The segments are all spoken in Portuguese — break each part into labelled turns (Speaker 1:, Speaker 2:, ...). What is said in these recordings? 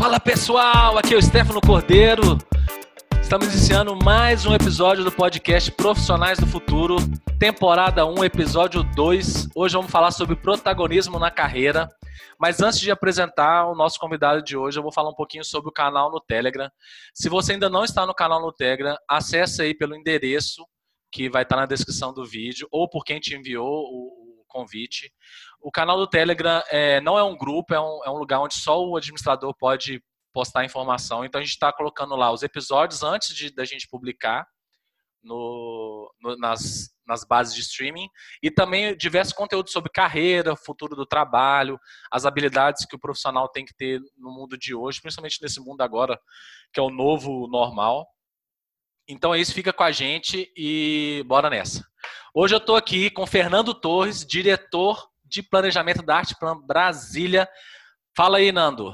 Speaker 1: Fala pessoal, aqui é o Stefano Cordeiro. Estamos iniciando mais um episódio do podcast Profissionais do Futuro, temporada 1, episódio 2. Hoje vamos falar sobre protagonismo na carreira. Mas antes de apresentar o nosso convidado de hoje, eu vou falar um pouquinho sobre o canal no Telegram. Se você ainda não está no canal no Telegram, acesse aí pelo endereço que vai estar na descrição do vídeo ou por quem te enviou o, convite. O canal do Telegram é, não é um grupo, é um, é um lugar onde só o administrador pode postar informação. Então a gente está colocando lá os episódios antes de da gente publicar no, no, nas, nas bases de streaming e também diversos conteúdos sobre carreira, futuro do trabalho, as habilidades que o profissional tem que ter no mundo de hoje, principalmente nesse mundo agora que é o novo normal. Então é isso, fica com a gente e bora nessa. Hoje eu estou aqui com Fernando Torres, diretor de planejamento da Arte Plan Brasília. Fala aí, Nando.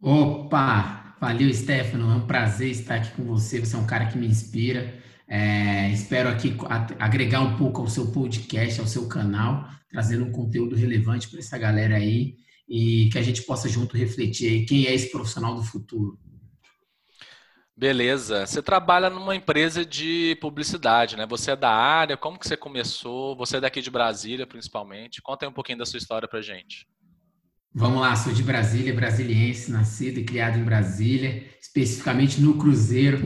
Speaker 2: Opa, valeu, Stefano. É um prazer estar aqui com você. Você é um cara que me inspira. É, espero aqui agregar um pouco ao seu podcast, ao seu canal, trazendo um conteúdo relevante para essa galera aí e que a gente possa junto refletir aí quem é esse profissional do futuro.
Speaker 1: Beleza. Você trabalha numa empresa de publicidade, né? Você é da área, como que você começou? Você é daqui de Brasília, principalmente. Conta aí um pouquinho da sua história pra gente.
Speaker 2: Vamos lá, sou de Brasília, brasiliense, nascido e criado em Brasília, especificamente no Cruzeiro,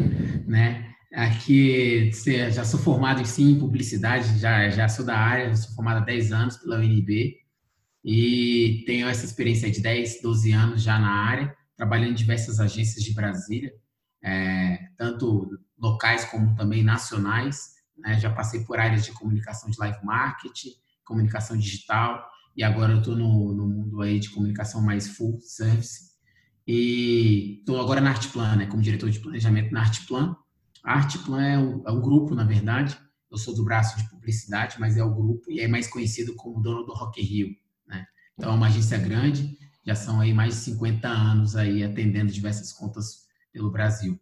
Speaker 2: né? Aqui já sou formado sim em publicidade, já, já sou da área, sou formado há 10 anos pela UNB e tenho essa experiência de 10, 12 anos já na área, trabalhando em diversas agências de Brasília é, tanto locais como também nacionais. Né? Já passei por áreas de comunicação de live marketing, comunicação digital, e agora eu estou no, no, mundo aí de comunicação mais full service. E estou agora na Artplan, né? como diretor de planejamento na Artplan. A Artplan é um, é um grupo, na verdade. Eu sou do braço de publicidade, mas é o grupo e é mais conhecido como dono do Rock Rio. Né? Então é uma agência grande, já são aí mais de 50 anos aí atendendo diversas contas pelo Brasil.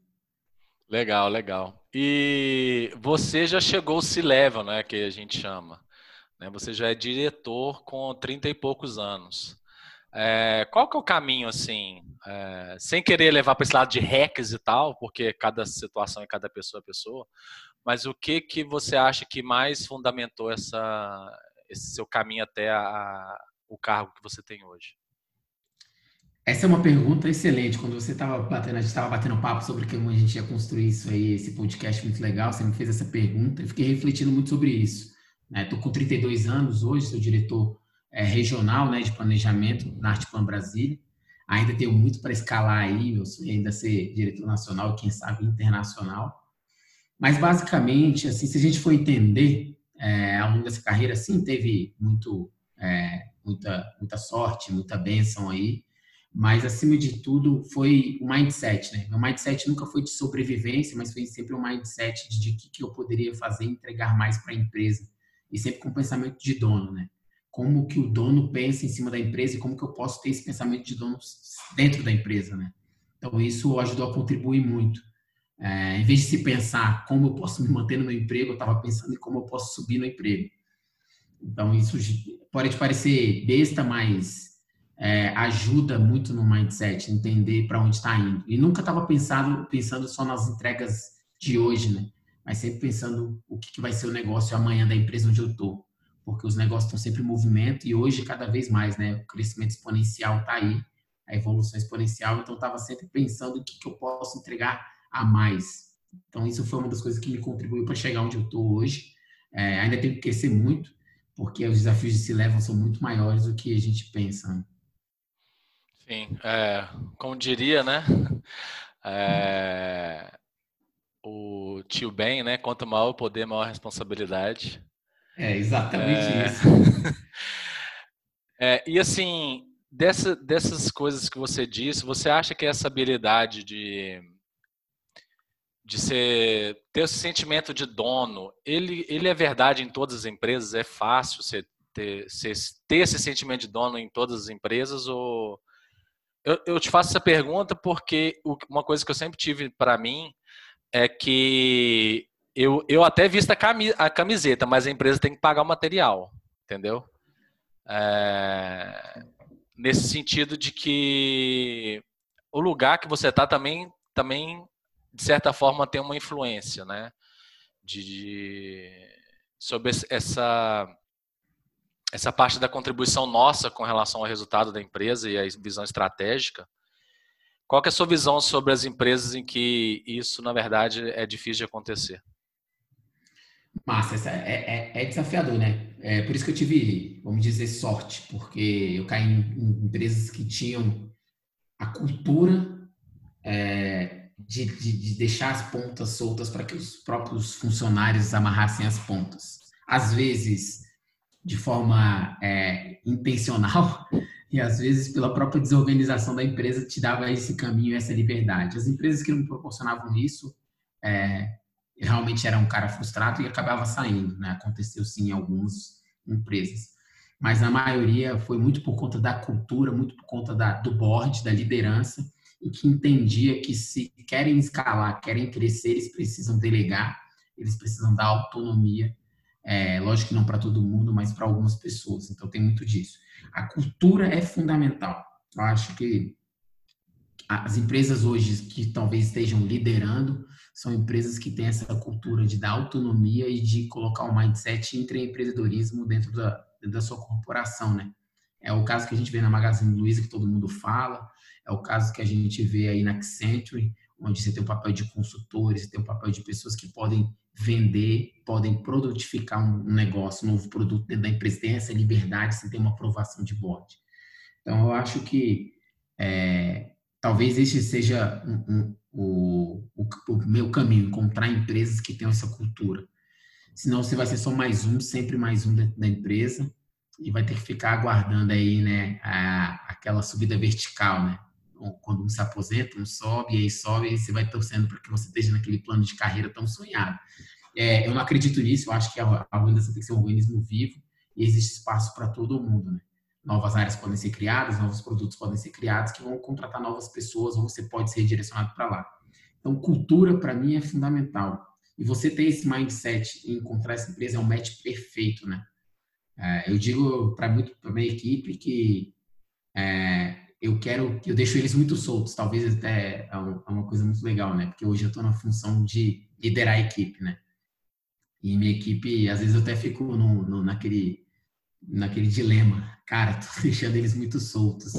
Speaker 1: Legal, legal. E você já chegou ao C-Level, né, que a gente chama. Né? Você já é diretor com 30 e poucos anos. É, qual que é o caminho, assim, é, sem querer levar para esse lado de hacks e tal, porque cada situação e cada pessoa é pessoa, mas o que que você acha que mais fundamentou essa, esse seu caminho até a, o cargo que você tem hoje?
Speaker 2: Essa é uma pergunta excelente. Quando você estava batendo, a gente estava batendo papo sobre como a gente ia construir isso aí, esse podcast muito legal, você me fez essa pergunta. Eu fiquei refletindo muito sobre isso. Estou né? com 32 anos hoje, sou diretor é, regional né, de planejamento na Artplan Brasília. Ainda tenho muito para escalar aí, meu sonho é ainda ser diretor nacional, quem sabe internacional. Mas basicamente, assim, se a gente for entender é, ao longo dessa carreira, sim, teve muito, é, muita, muita sorte, muita bênção aí mas acima de tudo foi o mindset, né? Meu mindset nunca foi de sobrevivência, mas foi sempre um mindset de, de que, que eu poderia fazer entregar mais para a empresa e sempre com pensamento de dono, né? Como que o dono pensa em cima da empresa e como que eu posso ter esse pensamento de dono dentro da empresa, né? Então isso ajudou a contribuir muito. É, em vez de se pensar como eu posso me manter no meu emprego, eu estava pensando em como eu posso subir no emprego. Então isso pode parecer besta, mas é, ajuda muito no mindset, entender para onde está indo. E nunca estava pensando, pensando só nas entregas de hoje, né? Mas sempre pensando o que, que vai ser o negócio amanhã da empresa onde eu estou. Porque os negócios estão sempre em movimento e hoje cada vez mais, né? O crescimento exponencial está aí, a evolução exponencial. Então, estava sempre pensando o que, que eu posso entregar a mais. Então, isso foi uma das coisas que me contribuiu para chegar onde eu estou hoje. É, ainda tenho que crescer muito, porque os desafios de se levam são muito maiores do que a gente pensa.
Speaker 1: Sim, é, como diria, né? É, o tio Ben, né? Quanto maior o poder, maior a responsabilidade.
Speaker 2: É exatamente é, isso.
Speaker 1: É, e assim, dessa, dessas coisas que você disse, você acha que essa habilidade de, de ser, ter esse sentimento de dono, ele, ele é verdade em todas as empresas? É fácil você ter, ter esse sentimento de dono em todas as empresas ou eu, eu te faço essa pergunta porque uma coisa que eu sempre tive para mim é que eu, eu até visto a camiseta, mas a empresa tem que pagar o material, entendeu? É, nesse sentido de que o lugar que você está também, também, de certa forma, tem uma influência, né? De, de, sobre essa, essa parte da contribuição nossa com relação ao resultado da empresa e a visão estratégica. Qual é a sua visão sobre as empresas em que isso, na verdade, é difícil de acontecer?
Speaker 2: Massa, é, é, é, desafiador, né? É por isso que eu tive, vamos dizer, sorte, porque eu caí em, em empresas que tinham a cultura é, de, de, de, deixar as pontas soltas para que os próprios funcionários amarrassem as pontas. Às vezes, de forma é, intencional, e às vezes pela própria desorganização da empresa te dava esse caminho, essa liberdade. As empresas que não proporcionavam isso, é, realmente era um cara frustrado e acabava saindo, né? Aconteceu sim em algumas empresas. Mas a maioria foi muito por conta da cultura, muito por conta da, do board, da liderança, e que entendia que se querem escalar, querem crescer, eles precisam delegar, eles precisam dar autonomia. É, lógico que não para todo mundo, mas para algumas pessoas. Então tem muito disso. A cultura é fundamental. Eu acho que as empresas hoje que talvez estejam liderando são empresas que têm essa cultura de dar autonomia e de colocar o mindset empreendedorismo dentro da, da sua corporação, né? É o caso que a gente vê na Magazine Luiza, que todo mundo fala, é o caso que a gente vê aí na Accenture, onde você tem o papel de consultores, você tem o papel de pessoas que podem vender, podem produtificar um negócio, um novo produto dentro da empresa, tem essa liberdade sem ter uma aprovação de board. Então, eu acho que é, talvez este seja um, um, o, o, o, meu caminho, encontrar empresas que tenham essa cultura. Senão você vai ser só mais um, sempre mais um dentro da empresa e vai ter que ficar aguardando aí, né, a, aquela subida vertical, né? Quando um se aposenta, um sobe, e aí sobe, e você vai torcendo para que você esteja naquele plano de carreira tão sonhado. É, eu não acredito nisso, eu acho que a, organização tem que ser um organismo vivo e existe espaço para todo mundo, né? novas áreas podem ser criadas, novos produtos podem ser criados que vão contratar novas pessoas ou você pode ser redirecionado para lá. Então, cultura para mim é fundamental. E você ter esse mindset e encontrar essa empresa é um match perfeito, né? É, eu digo para muito para minha equipe que é, eu quero, eu deixo eles muito soltos. Talvez até é, é uma coisa muito legal, né? Porque hoje eu estou na função de liderar a equipe, né? E minha equipe, às vezes eu até fico no, no naquele naquele dilema. Cara, tô deixando eles muito soltos.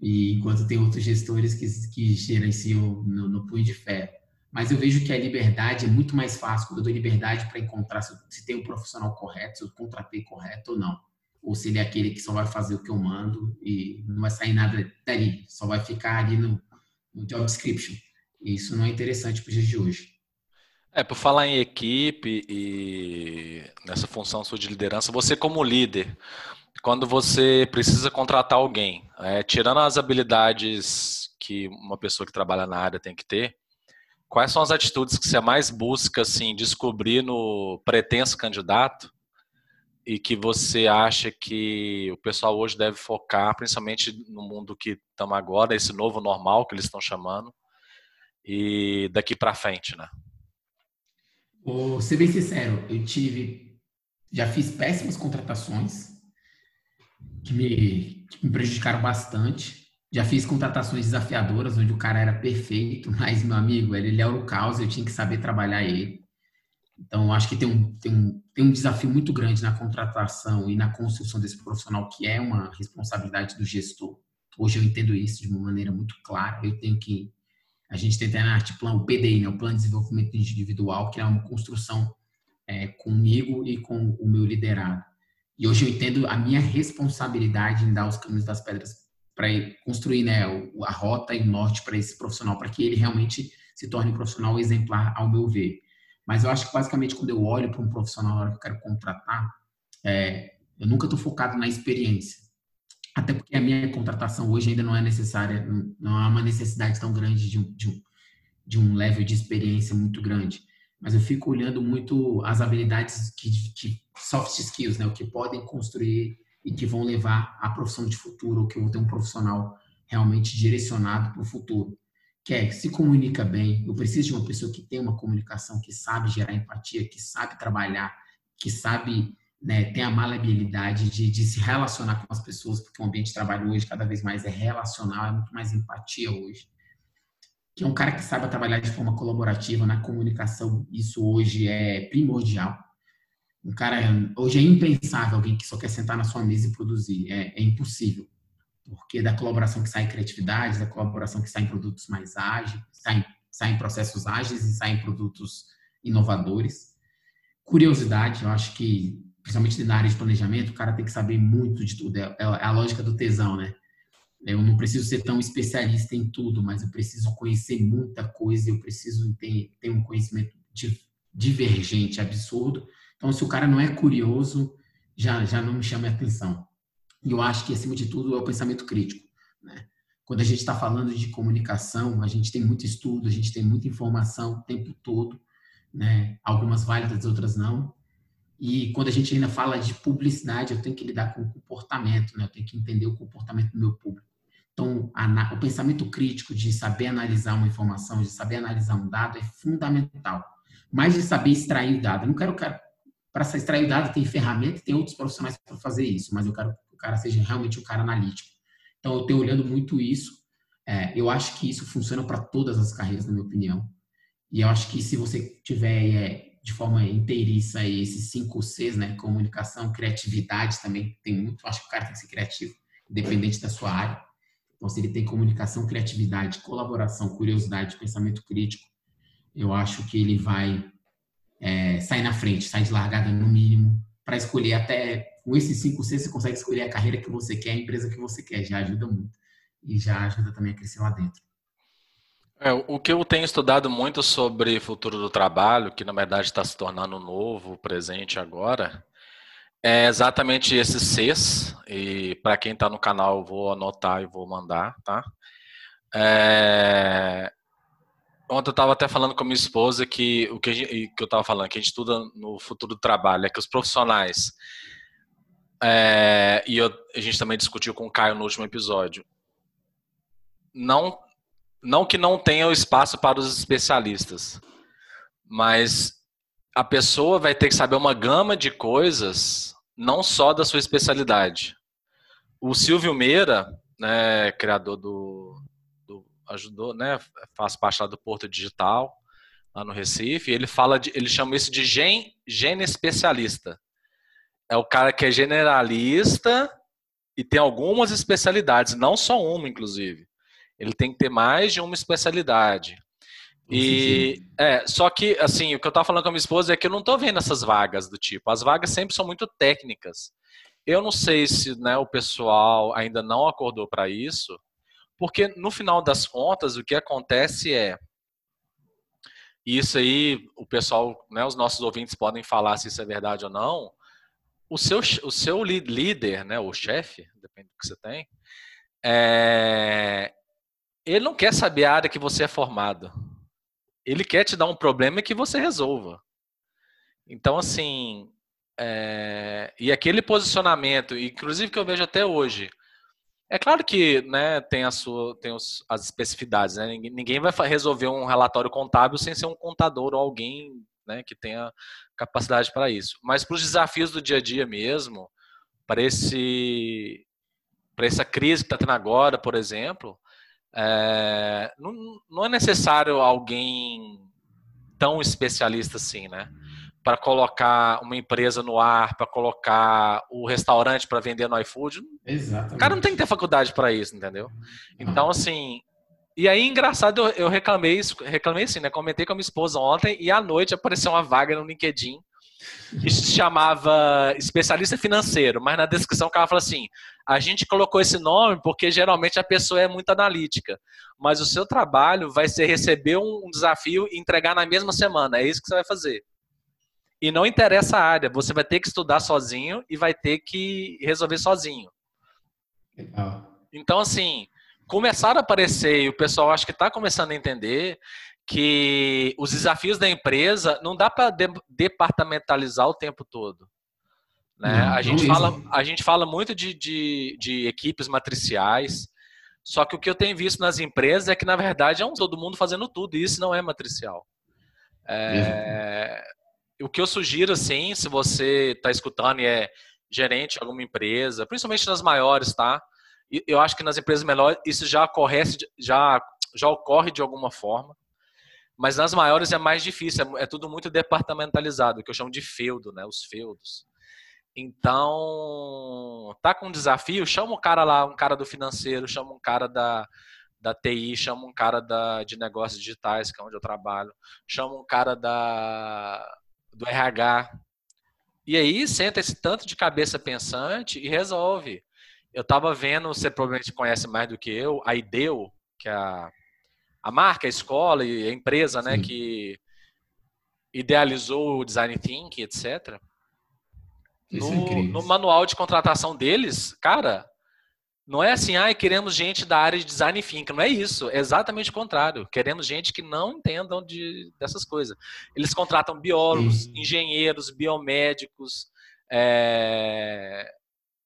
Speaker 2: E enquanto tem outros gestores que, que gerenciam no, no punho de ferro. Mas eu vejo que a liberdade é muito mais fácil quando eu dou liberdade para encontrar se, se tem o um profissional correto, se eu contratei correto ou não. Ou se ele é aquele que só vai fazer o que eu mando e não vai sair nada dali, só vai ficar ali no, no job description. E isso não é interessante para os dias de hoje.
Speaker 1: É, por falar em equipe e nessa função sua de liderança, você como líder, quando você precisa contratar alguém, é, tirando as habilidades que uma pessoa que trabalha na área tem que ter, quais são as atitudes que você mais busca assim descobrir no pretenso candidato e que você acha que o pessoal hoje deve focar, principalmente no mundo que estamos agora, esse novo normal que eles estão chamando, e daqui para frente, né?
Speaker 2: Vou ser bem sincero, eu tive, já fiz péssimas contratações que me, que me prejudicaram bastante. Já fiz contratações desafiadoras, onde o cara era perfeito, mas, meu amigo, ele, ele era o caos, eu tinha que saber trabalhar ele. Então, acho que tem um, tem, um, tem um desafio muito grande na contratação e na construção desse profissional, que é uma responsabilidade do gestor. Hoje eu entendo isso de uma maneira muito clara. Eu tenho que a gente tem na arte plan, o PDI, né, o Plano de Desenvolvimento Individual, que é uma construção é, comigo e com o meu liderado. E hoje eu entendo a minha responsabilidade em dar os caminhos das pedras para construir né, a rota e o norte para esse profissional, para que ele realmente se torne um profissional exemplar, ao meu ver. Mas eu acho que basicamente quando eu olho para um profissional na hora que eu quero contratar, é, eu nunca estou focado na experiência. Até porque a minha contratação hoje ainda não é necessária, não há uma necessidade tão grande de um, de um, de um level de experiência muito grande. Mas eu fico olhando muito as habilidades que, que soft skills, né, o que podem construir e que vão levar à profissão de futuro, ou que eu vou ter um profissional realmente direcionado para o futuro. Que é, se comunica bem, eu preciso de uma pessoa que tem uma comunicação, que sabe gerar empatia, que sabe trabalhar, que sabe né, tem a maleabilidade de, de, se relacionar com as pessoas, porque o ambiente de trabalho hoje cada vez mais é relacional, é muito mais empatia hoje. que é um cara que saiba trabalhar de forma colaborativa na comunicação. Isso hoje é primordial. Um cara hoje é impensável alguém que só quer sentar na sua mesa e produzir. É, é impossível, porque da colaboração que sai criatividade, da colaboração que sai em produtos mais ágeis, sai, sai em processos ágeis e sai em produtos inovadores. Curiosidade, eu acho que principalmente na área de planejamento, o cara tem que saber muito de tudo. É, é a lógica do tesão, né? Eu não preciso ser tão especialista em tudo, mas eu preciso conhecer muita coisa, eu preciso ter, ter um conhecimento divergente, absurdo. Então, se o cara não é curioso, já, já não me chama a atenção. E eu acho que, acima de tudo, é o pensamento crítico. Né? Quando a gente está falando de comunicação, a gente tem muito estudo, a gente tem muita informação o tempo todo, né? algumas válidas, outras não. E quando a gente ainda fala de publicidade, eu tenho que lidar com o comportamento, né? eu tenho que entender o comportamento do meu público. Então, o pensamento crítico de saber analisar uma informação, de saber analisar um dado é fundamental. Mais de saber extrair o dado. Eu não quero, para extrair o dado, tem ferramenta, tem outros profissionais para fazer isso, mas eu quero cara seja realmente um cara analítico. Então, eu tenho olhando muito isso. É, eu acho que isso funciona para todas as carreiras, na minha opinião. E eu acho que se você tiver é, de forma inteiriça esses cinco Cs, né? Comunicação, criatividade também tem muito. Eu acho que o cara tem que ser criativo, independente da sua área. Então, se ele tem comunicação, criatividade, colaboração, curiosidade, pensamento crítico, eu acho que ele vai é, sair na frente, sair de largada no mínimo, para escolher até com esses 5 C, você consegue escolher a carreira que você quer, a empresa que você quer, já ajuda muito. E já ajuda também a crescer lá dentro.
Speaker 1: É, o que eu tenho estudado muito sobre futuro do trabalho, que na verdade está se tornando novo, presente agora, é exatamente esses Cs, e para quem está no canal eu vou anotar e vou mandar, tá? É... Ontem eu estava até falando com a minha esposa que o que, gente, que eu estava falando, que a gente estuda no futuro do trabalho, é que os profissionais, é... e eu, a gente também discutiu com o Caio no último episódio, não, não que não tenha espaço para os especialistas, mas a pessoa vai ter que saber uma gama de coisas, não só da sua especialidade. O Silvio Meira, né, criador do, do ajudou, né, faz parte lá do Porto Digital, lá no Recife, ele fala de, ele chama isso de gen, gene especialista. É o cara que é generalista e tem algumas especialidades, não só uma, inclusive. Ele tem que ter mais de uma especialidade. E é, só que assim, o que eu tava falando com a minha esposa é que eu não tô vendo essas vagas do tipo. As vagas sempre são muito técnicas. Eu não sei se né, o pessoal ainda não acordou para isso, porque no final das contas o que acontece é isso aí, o pessoal, né, os nossos ouvintes podem falar se isso é verdade ou não. O seu, o seu líder, né, o chefe, depende do que você tem, é, ele não quer saber a área que você é formado ele quer te dar um problema que você resolva. Então, assim, é... e aquele posicionamento, inclusive que eu vejo até hoje, é claro que né, tem, a sua, tem os, as especificidades, né? ninguém, vai resolver um relatório contábil sem ser um contador ou alguém né, que tenha capacidade para isso. Mas para os desafios do dia a dia mesmo, para esse para essa crise que está tendo agora, por exemplo, é, não, não é necessário alguém tão especialista assim, né? Para colocar uma empresa no ar, para colocar o restaurante para vender no iFood.
Speaker 2: Exatamente.
Speaker 1: O cara não tem que ter faculdade para isso, entendeu? Então, assim. E aí, engraçado, eu reclamei isso, reclamei assim, né? Comentei com a minha esposa ontem e à noite apareceu uma vaga no LinkedIn isso se chamava especialista financeiro, mas na descrição o cara fala assim: a gente colocou esse nome porque geralmente a pessoa é muito analítica, mas o seu trabalho vai ser receber um desafio e entregar na mesma semana. É isso que você vai fazer. E não interessa a área, você vai ter que estudar sozinho e vai ter que resolver sozinho. Legal. Então, assim, começaram a aparecer e o pessoal acho que está começando a entender que os desafios da empresa não dá para de, departamentalizar o tempo todo. Né? Não, a, gente fala, a gente fala muito de, de, de, equipes matriciais, só que o que eu tenho visto nas empresas é que, na verdade, é um todo mundo fazendo tudo, e isso não é matricial. É, o que eu sugiro, assim, se você está escutando e é gerente de alguma empresa, principalmente nas maiores, tá? Eu acho que nas empresas menores isso já, corre, já já ocorre de alguma forma. Mas nas maiores é mais difícil, é, é tudo muito departamentalizado, que eu chamo de feudo, né? Os feudos. Então, tá com um desafio, chama um cara lá, um cara do financeiro, chama um cara da, da TI, chama um cara da, de negócios digitais, que é onde eu trabalho, chama um cara da, do RH. E aí senta esse tanto de cabeça pensante e resolve. Eu estava vendo, você provavelmente conhece mais do que eu, a IDEO, que é a, a marca, a escola e a empresa né, que idealizou o Design Thinking, etc. No, é no, manual de contratação deles, cara, não é assim, ah, queremos gente da área de design thinking. Não é isso. É exatamente o contrário. Queremos gente que não entendam de, dessas coisas. Eles contratam biólogos, Sim. engenheiros, biomédicos, é,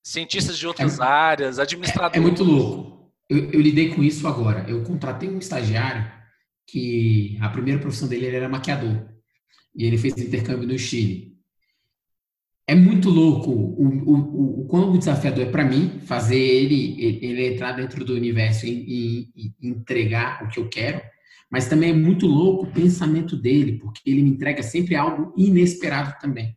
Speaker 1: cientistas de outras é, áreas, administradores.
Speaker 2: É, é muito louco. Eu, eu, lidei com isso agora. Eu contratei um estagiário que a primeira profissão dele era maquiador. E ele fez intercâmbio no Chile é muito louco o, o, o, quão desafiador é para mim fazer ele, ele entrar dentro do universo e, e, e, entregar o que eu quero, mas também é muito louco o pensamento dele, porque ele me entrega sempre algo inesperado também.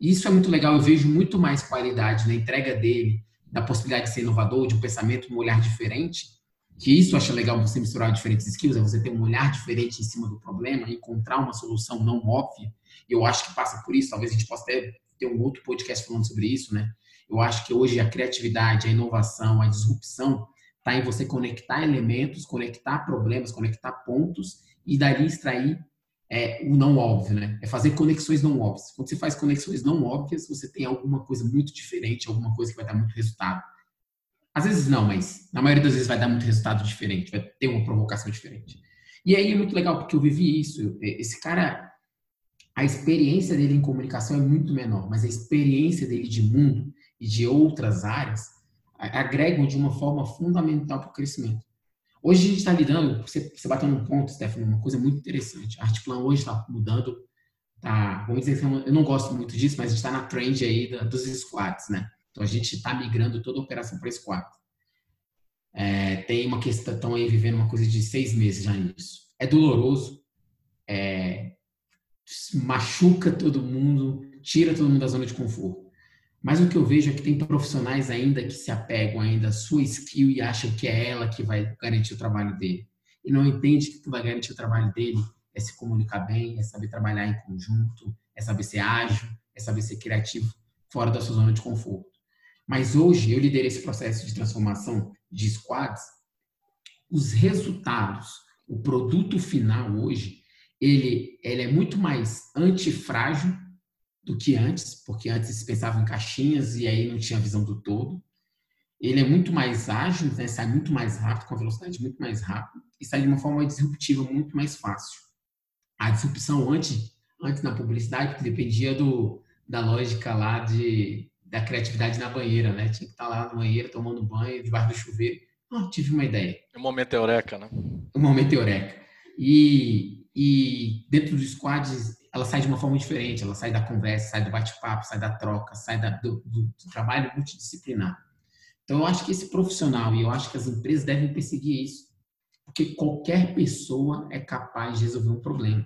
Speaker 2: Isso é muito legal, eu vejo muito mais qualidade na entrega dele, da possibilidade de ser inovador, de um pensamento, um olhar diferente, que isso eu acho legal você misturar diferentes skills, é você ter um olhar diferente em cima do problema, encontrar uma solução não óbvia. Eu acho que passa por isso, talvez a gente possa ter ter um outro podcast falando sobre isso, né? Eu acho que hoje a criatividade, a inovação, a disrupção está em você conectar elementos, conectar problemas, conectar pontos e dali extrair é, o não óbvio, né? É fazer conexões não óbvias. Quando você faz conexões não óbvias, você tem alguma coisa muito diferente, alguma coisa que vai dar muito resultado. Às vezes não, mas na maioria das vezes vai dar muito resultado diferente, vai ter uma provocação diferente. E aí é muito legal porque eu vivi isso. Esse cara a experiência dele em comunicação é muito menor, mas a experiência dele de mundo e de outras áreas agregam de uma forma fundamental para o crescimento. Hoje a gente está lidando, você, você bateu num ponto, Stephanie, uma coisa muito interessante. A Artplan hoje está mudando, tá, vamos dizer assim, eu não gosto muito disso, mas a gente está na trend aí da, dos squads, né? Então a gente está migrando toda a operação para squad. É, tem uma questão, estão aí vivendo uma coisa de seis meses já nisso. É doloroso, é, machuca todo mundo, tira todo mundo da zona de conforto. Mas o que eu vejo é que tem profissionais ainda que se apegam ainda à sua skill e acham que é ela que vai garantir o trabalho dele. E não entende que que vai garantir o trabalho dele é se comunicar bem, é saber trabalhar em conjunto, é saber ser ágil, é saber ser criativo fora da sua zona de conforto. Mas hoje eu liderei esse processo de transformação de squads. Os resultados, o produto final hoje ele, ele é muito mais antifrágil do que antes, porque antes se pensava em caixinhas e aí não tinha visão do todo. Ele é muito mais ágil, né? sai muito mais rápido, com a velocidade muito mais rápida, e sai de uma forma disruptiva muito mais fácil. A disrupção antes, antes na publicidade, que dependia do, da lógica lá de, da criatividade na banheira, né? Tinha que estar lá na banheira tomando banho, debaixo do chuveiro. Oh, tive uma ideia.
Speaker 1: Um momento eureka, né?
Speaker 2: Um momento eureka. E, e dentro dos squads ela sai de uma forma diferente, ela sai da conversa, sai do bate-papo, sai da troca, sai da, do, do, trabalho multidisciplinar. Então eu acho que esse profissional e eu acho que as empresas devem perseguir isso, porque qualquer pessoa é capaz de resolver um problema,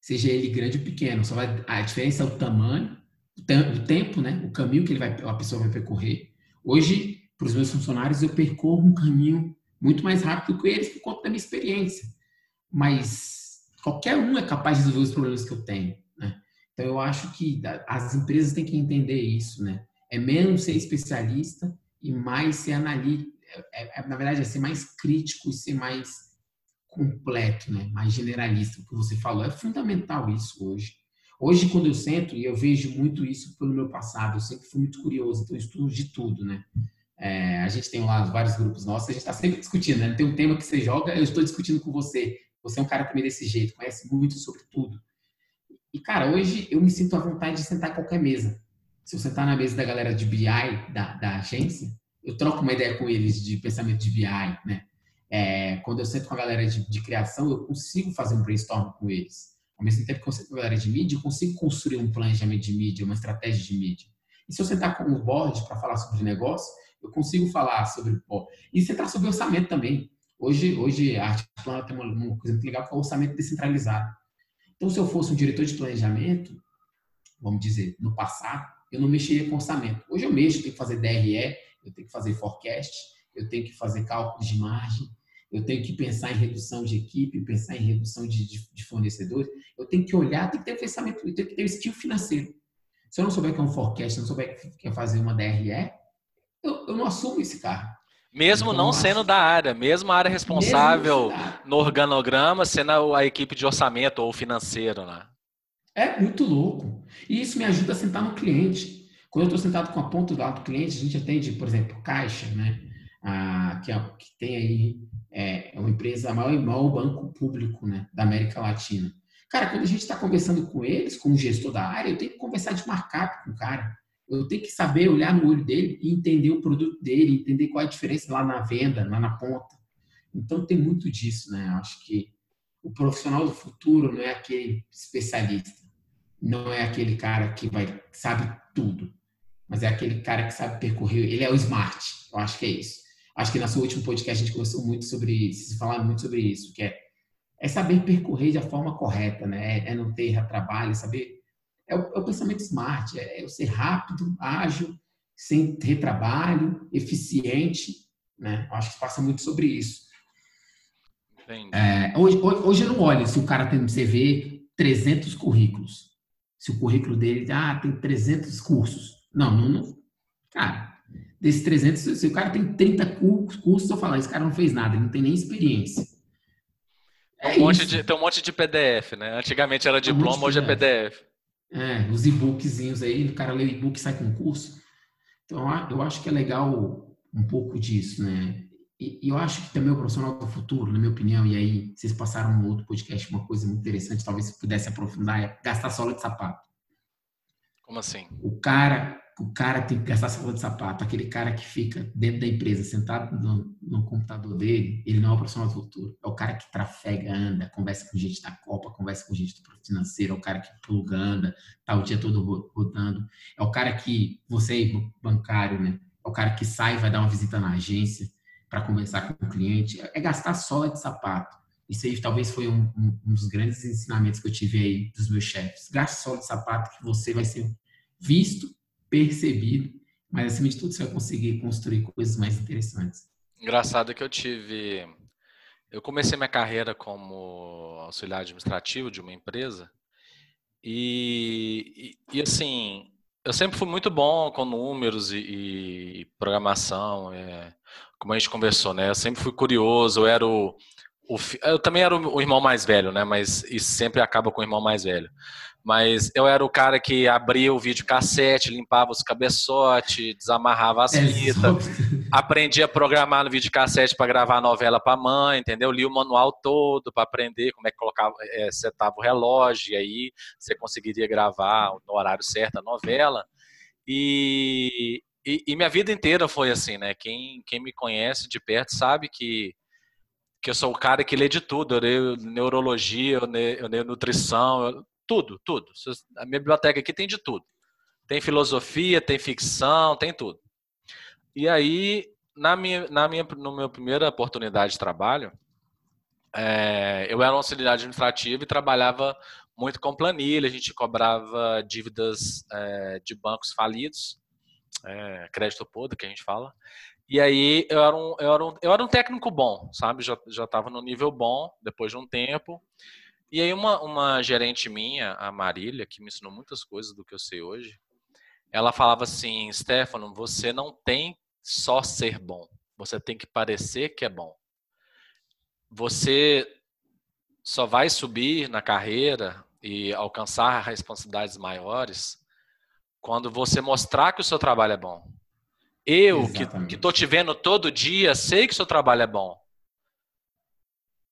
Speaker 2: seja ele grande ou pequeno. Só vai, a diferença é o tamanho, o tempo, né? O caminho que ele vai, a pessoa vai percorrer. Hoje, para os meus funcionários, eu percorro um caminho muito mais rápido que eles por conta da minha experiência mas qualquer um é capaz de resolver os problemas que eu tenho, né? Então eu acho que as empresas têm que entender isso, né? É menos ser especialista e mais ser analítico, é, é, na verdade é ser mais crítico e ser mais completo, né? Mais generalista, o que você falou é fundamental isso hoje. Hoje quando eu sento e eu vejo muito isso pelo meu passado, eu sempre fui muito curioso, então eu estudo de tudo, né? É, a gente tem lá vários grupos nossos, a gente está sempre discutindo, né? Tem um tema que você joga, eu estou discutindo com você. Você é um cara também desse jeito, conhece muito sobre tudo. E, cara, hoje eu me sinto à vontade de sentar em qualquer mesa. Se eu sentar na mesa da galera de BI da, da agência, eu troco uma ideia com eles de pensamento de BI, né? É, quando eu sento com a galera de, de, criação, eu consigo fazer um brainstorm com eles. Ao mesmo tempo que eu sento com a galera de mídia, eu consigo construir um planejamento de mídia, uma estratégia de mídia. E se eu sentar com o board para falar sobre negócio, eu consigo falar sobre. Pô, e sentar sobre orçamento também. Hoje, hoje a arte plana tem uma, uma coisa muito legal que é o orçamento descentralizado. Então, se eu fosse um diretor de planejamento, vamos dizer, no passado, eu não mexeria com orçamento. Hoje eu mexo, eu tenho que fazer DRE, eu tenho que fazer forecast, eu tenho que fazer cálculos de margem, eu tenho que pensar em redução de equipe, pensar em redução de, de, de fornecedores. Eu tenho que olhar, tem que ter pensamento, eu tenho que ter o estilo financeiro. Se eu não souber que é um forecast, se eu não souber que é fazer uma DRE, eu, eu não assumo esse carro.
Speaker 1: Mesmo então, não sendo da área, mesmo a área responsável no organograma, sendo a equipe de orçamento ou financeiro, né?
Speaker 2: É muito louco. E isso me ajuda a sentar no cliente. Quando eu estou sentado com a ponta do lado do cliente, a gente atende, por exemplo, Caixa, né? Ah, que, é, que, tem aí é, é uma empresa, maior, maior banco público né, da América Latina. Cara, quando a gente está conversando com eles, com o gestor da área, eu tenho que conversar de markup com o cara. Eu tenho que saber olhar no olho dele e entender o produto dele, entender qual é a diferença lá na venda, lá na ponta. Então tem muito disso, né? Acho que o profissional do futuro não é aquele especialista, não é aquele cara que vai sabe tudo, mas é aquele cara que sabe percorrer. Ele é o smart. Eu acho que é isso. Acho que na sua última podcast a gente conversou muito sobre isso, falaram muito sobre isso, que é, é saber percorrer da forma correta, né? É, é não ter retrabalho, é saber é o, é o pensamento smart, é, é ser rápido, ágil, sem retrabalho, eficiente, né? Acho que passa muito sobre isso. É, hoje, hoje eu não olho se o cara tem no CV 300 currículos. Se o currículo dele ah, tem 300 cursos. Não, não, não. Cara, desses 300, se o cara tem 30 cursos, eu falo, esse cara não fez nada, ele não tem nem experiência.
Speaker 1: É um monte de, tem um monte de PDF, né? Antigamente era diploma, um hoje é PDF.
Speaker 2: É, os e-bookzinhos aí, o cara lê o e-book e sai com curso. Então, eu acho que é legal um pouco disso, né? E, e, eu acho que também o profissional do futuro, na minha opinião, e aí vocês passaram no outro podcast uma coisa muito interessante, talvez se pudesse aprofundar, é gastar sola de sapato.
Speaker 1: Como assim?
Speaker 2: O cara o cara tem que gastar sapato de sapato. Aquele cara que fica dentro da empresa, sentado no, no, computador dele, ele não é o profissional do futuro. É o cara que trafega, anda, conversa com gente da Copa, conversa com gente do financeiro, é o cara que pluga, anda, tá o dia todo rodando. É o cara que, você bancário, né? É o cara que sai, vai dar uma visita na agência para conversar com o cliente. É gastar sola de sapato. Isso aí talvez foi um, um, um dos grandes ensinamentos que eu tive aí dos meus chefes. Gaste sola de sapato que você vai ser visto percebido, mas acima de tudo você vai conseguir construir coisas mais interessantes.
Speaker 1: Engraçado que eu tive. Eu comecei minha carreira como auxiliar administrativo de uma empresa e, e, e assim, eu sempre fui muito bom com números e, e programação, é, como a gente conversou, né? Eu sempre fui curioso, eu era o, o eu também era o, o irmão mais velho, né? Mas isso sempre acaba com o irmão mais velho. Mas eu era o cara que abria o vídeo cassete, limpava os cabeçotes, desamarrava as é fitas, aprendia a programar no vídeo cassete para gravar a novela para mãe, entendeu? Li o manual todo para aprender como é que colocava, é, setava o relógio, e aí você conseguiria gravar no horário certo a novela. E, e, e, minha vida inteira foi assim, né? Quem, quem me conhece de perto sabe que, que eu sou o cara que lê de tudo. Eu leio neurologia, eu leio, eu leio nutrição, eu, tudo, tudo. A minha biblioteca aqui tem de tudo. Tem filosofia, tem ficção, tem tudo. E aí, na minha, na minha, no minha primeira oportunidade de trabalho, é, eu era um auxiliar administrativo e trabalhava muito com planilha. A gente cobrava dívidas é, de bancos falidos, é, crédito podre, que a gente fala. E aí eu era um, eu era um, eu era um técnico bom, sabe? Já estava no nível bom depois de um tempo. E aí uma, uma gerente minha, a Marília, que me ensinou muitas coisas do que eu sei hoje, ela falava assim, Stefano, você não tem só ser bom, você tem que parecer que é bom. Você só vai subir na carreira e alcançar responsabilidades maiores quando você mostrar que o seu trabalho é bom. Eu, Exatamente. que estou te vendo todo dia, sei que o seu trabalho é bom.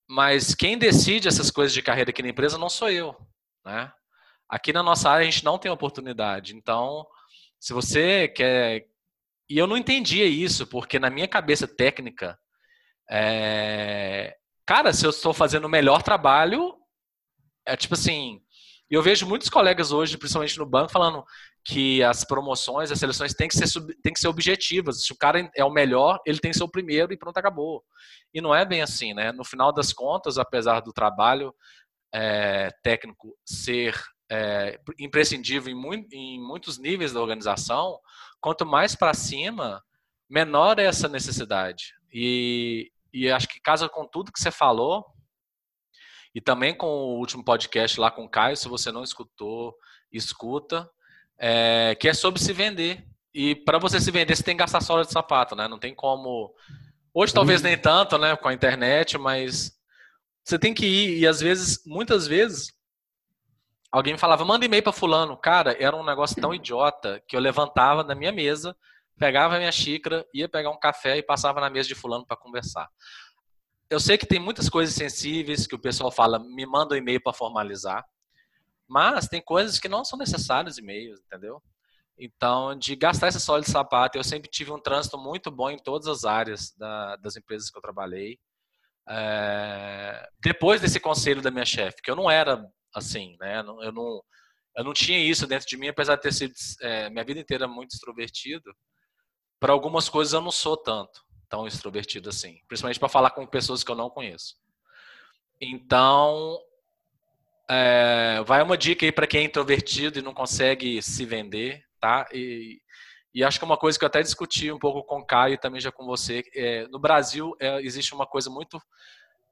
Speaker 1: Mas quem decide essas coisas de carreira aqui na empresa não sou eu, né? Aqui na nossa área a gente não tem oportunidade. Então, se você quer. E eu não entendia isso, porque na minha cabeça técnica, é... cara, se eu estou fazendo o melhor trabalho, é tipo assim, E eu vejo muitos colegas hoje, principalmente no banco, falando que as promoções, as seleções têm que ser, têm que ser objetivas. Se o cara é o melhor, ele tem que ser o primeiro e pronto, acabou. E não é bem assim, né? No final das contas, apesar do trabalho é, técnico ser é, imprescindível em, em muitos níveis da organização, quanto mais para cima, menor é essa necessidade. E, e acho que casa com tudo que você falou, e também com o último podcast lá com o Caio, se você não escutou, escuta, é, que é sobre se vender. E para você se vender, você tem que gastar sola de sapato, né? Não tem como. Hoje talvez nem tanto, né, com a internet, mas você tem que ir e às vezes, muitas vezes, alguém me falava, manda e-mail para fulano. Cara, era um negócio tão idiota que eu levantava da minha mesa, pegava a minha xícara, ia pegar um café e passava na mesa de fulano para conversar eu sei que tem muitas coisas sensíveis que o pessoal fala, me manda um e-mail para formalizar, mas tem coisas que não são necessárias e-mails, entendeu? Então, de gastar essa sola de sapato, eu sempre tive um trânsito muito bom em todas as áreas da, das empresas que eu trabalhei. É, depois desse conselho da minha chefe, que eu não era assim, né? Eu não, eu não tinha isso dentro de mim, apesar de ter sido é, minha vida inteira muito extrovertido. Para algumas coisas eu não sou tanto tão extrovertido assim, principalmente para falar com pessoas que eu não conheço. Então, é, vai uma dica aí para quem é introvertido e não consegue se vender, tá? E, e acho que é uma coisa que eu até discuti um pouco com o Caio e também já com você. É, no Brasil é, existe uma coisa muito,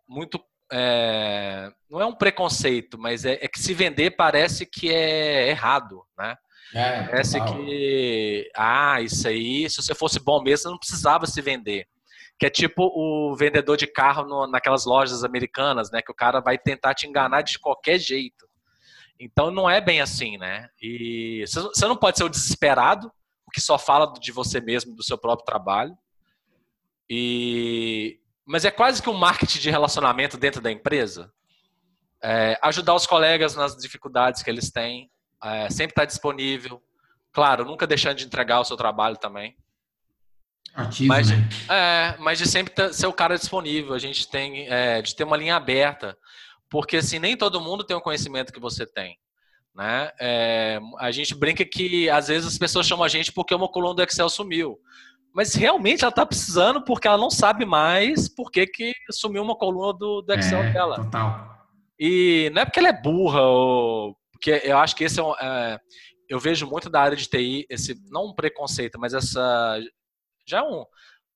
Speaker 1: muito é, não é um preconceito, mas é, é, que se vender parece que é errado, né? É, parece total. que ah, isso aí, se você fosse bom mesmo, você não precisava se vender que é tipo o vendedor de carro no, naquelas lojas americanas, né? Que o cara vai tentar te enganar de qualquer jeito. Então não é bem assim, né? E você não pode ser o desesperado, o que só fala de você mesmo, do seu próprio trabalho. E mas é quase que um marketing de relacionamento dentro da empresa. É, ajudar os colegas nas dificuldades que eles têm, é, sempre estar disponível. Claro, nunca deixando de entregar o seu trabalho também.
Speaker 2: Ativo,
Speaker 1: mas,
Speaker 2: né?
Speaker 1: É, mas de sempre ser o cara disponível, a gente tem é, de ter uma linha aberta, porque assim, nem todo mundo tem o conhecimento que você tem. Né? É, a gente brinca que às vezes as pessoas chamam a gente porque uma coluna do Excel sumiu. Mas realmente ela está precisando porque ela não sabe mais por que, que sumiu uma coluna do, do Excel
Speaker 2: é,
Speaker 1: dela.
Speaker 2: Total.
Speaker 1: E não é porque ela é burra, ou porque eu acho que esse é, um, é eu vejo muito da área de TI, esse, não um preconceito, mas essa já é um,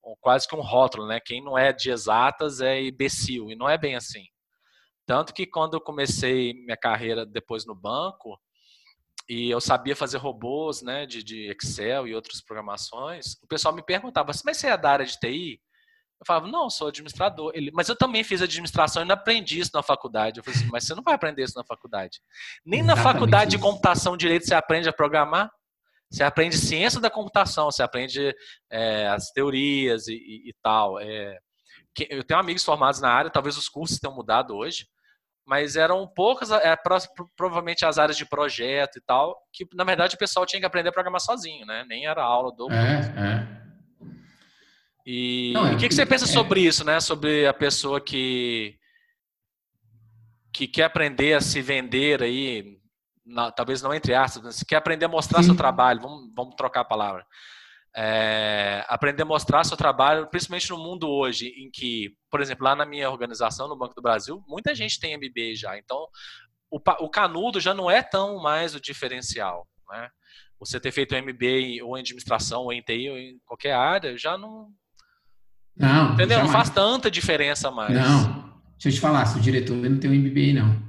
Speaker 1: um, quase que um rótulo, né? Quem não é de exatas é imbecil, e não é bem assim. Tanto que quando eu comecei minha carreira depois no banco, e eu sabia fazer robôs, né, de, de Excel e outras programações, o pessoal me perguntava, mas você é da área de TI? Eu falava, não, sou administrador. Ele, mas eu também fiz administração e não aprendi isso na faculdade. Eu falei assim, mas você não vai aprender isso na faculdade. Nem Exatamente na faculdade isso. de computação direito você aprende a programar. Você aprende ciência da computação, você aprende é, as teorias e, e, e tal. É, eu tenho amigos formados na área, talvez os cursos tenham mudado hoje, mas eram poucas, é, provavelmente as áreas de projeto e tal, que na verdade o pessoal tinha que aprender a programar sozinho, né? Nem era aula do.
Speaker 2: É, é.
Speaker 1: E o é, que, que você pensa é. sobre isso, né? Sobre a pessoa que que quer aprender a se vender aí, na, talvez não entre aspas, se quer aprender a mostrar Sim. seu trabalho, vamos, vamos trocar a palavra. É, aprender a mostrar seu trabalho, principalmente no mundo hoje, em que, por exemplo, lá na minha organização, no Banco do Brasil, muita gente tem MBA já. Então, o, o canudo já não é tão mais o diferencial. Né? Você ter feito um MBA ou em administração, ou em TI, ou em qualquer área, já não.
Speaker 2: Não,
Speaker 1: entendeu? Não faz tanta diferença mais.
Speaker 2: Não. Deixa eu te falar, se o diretor não tem um MBA, não.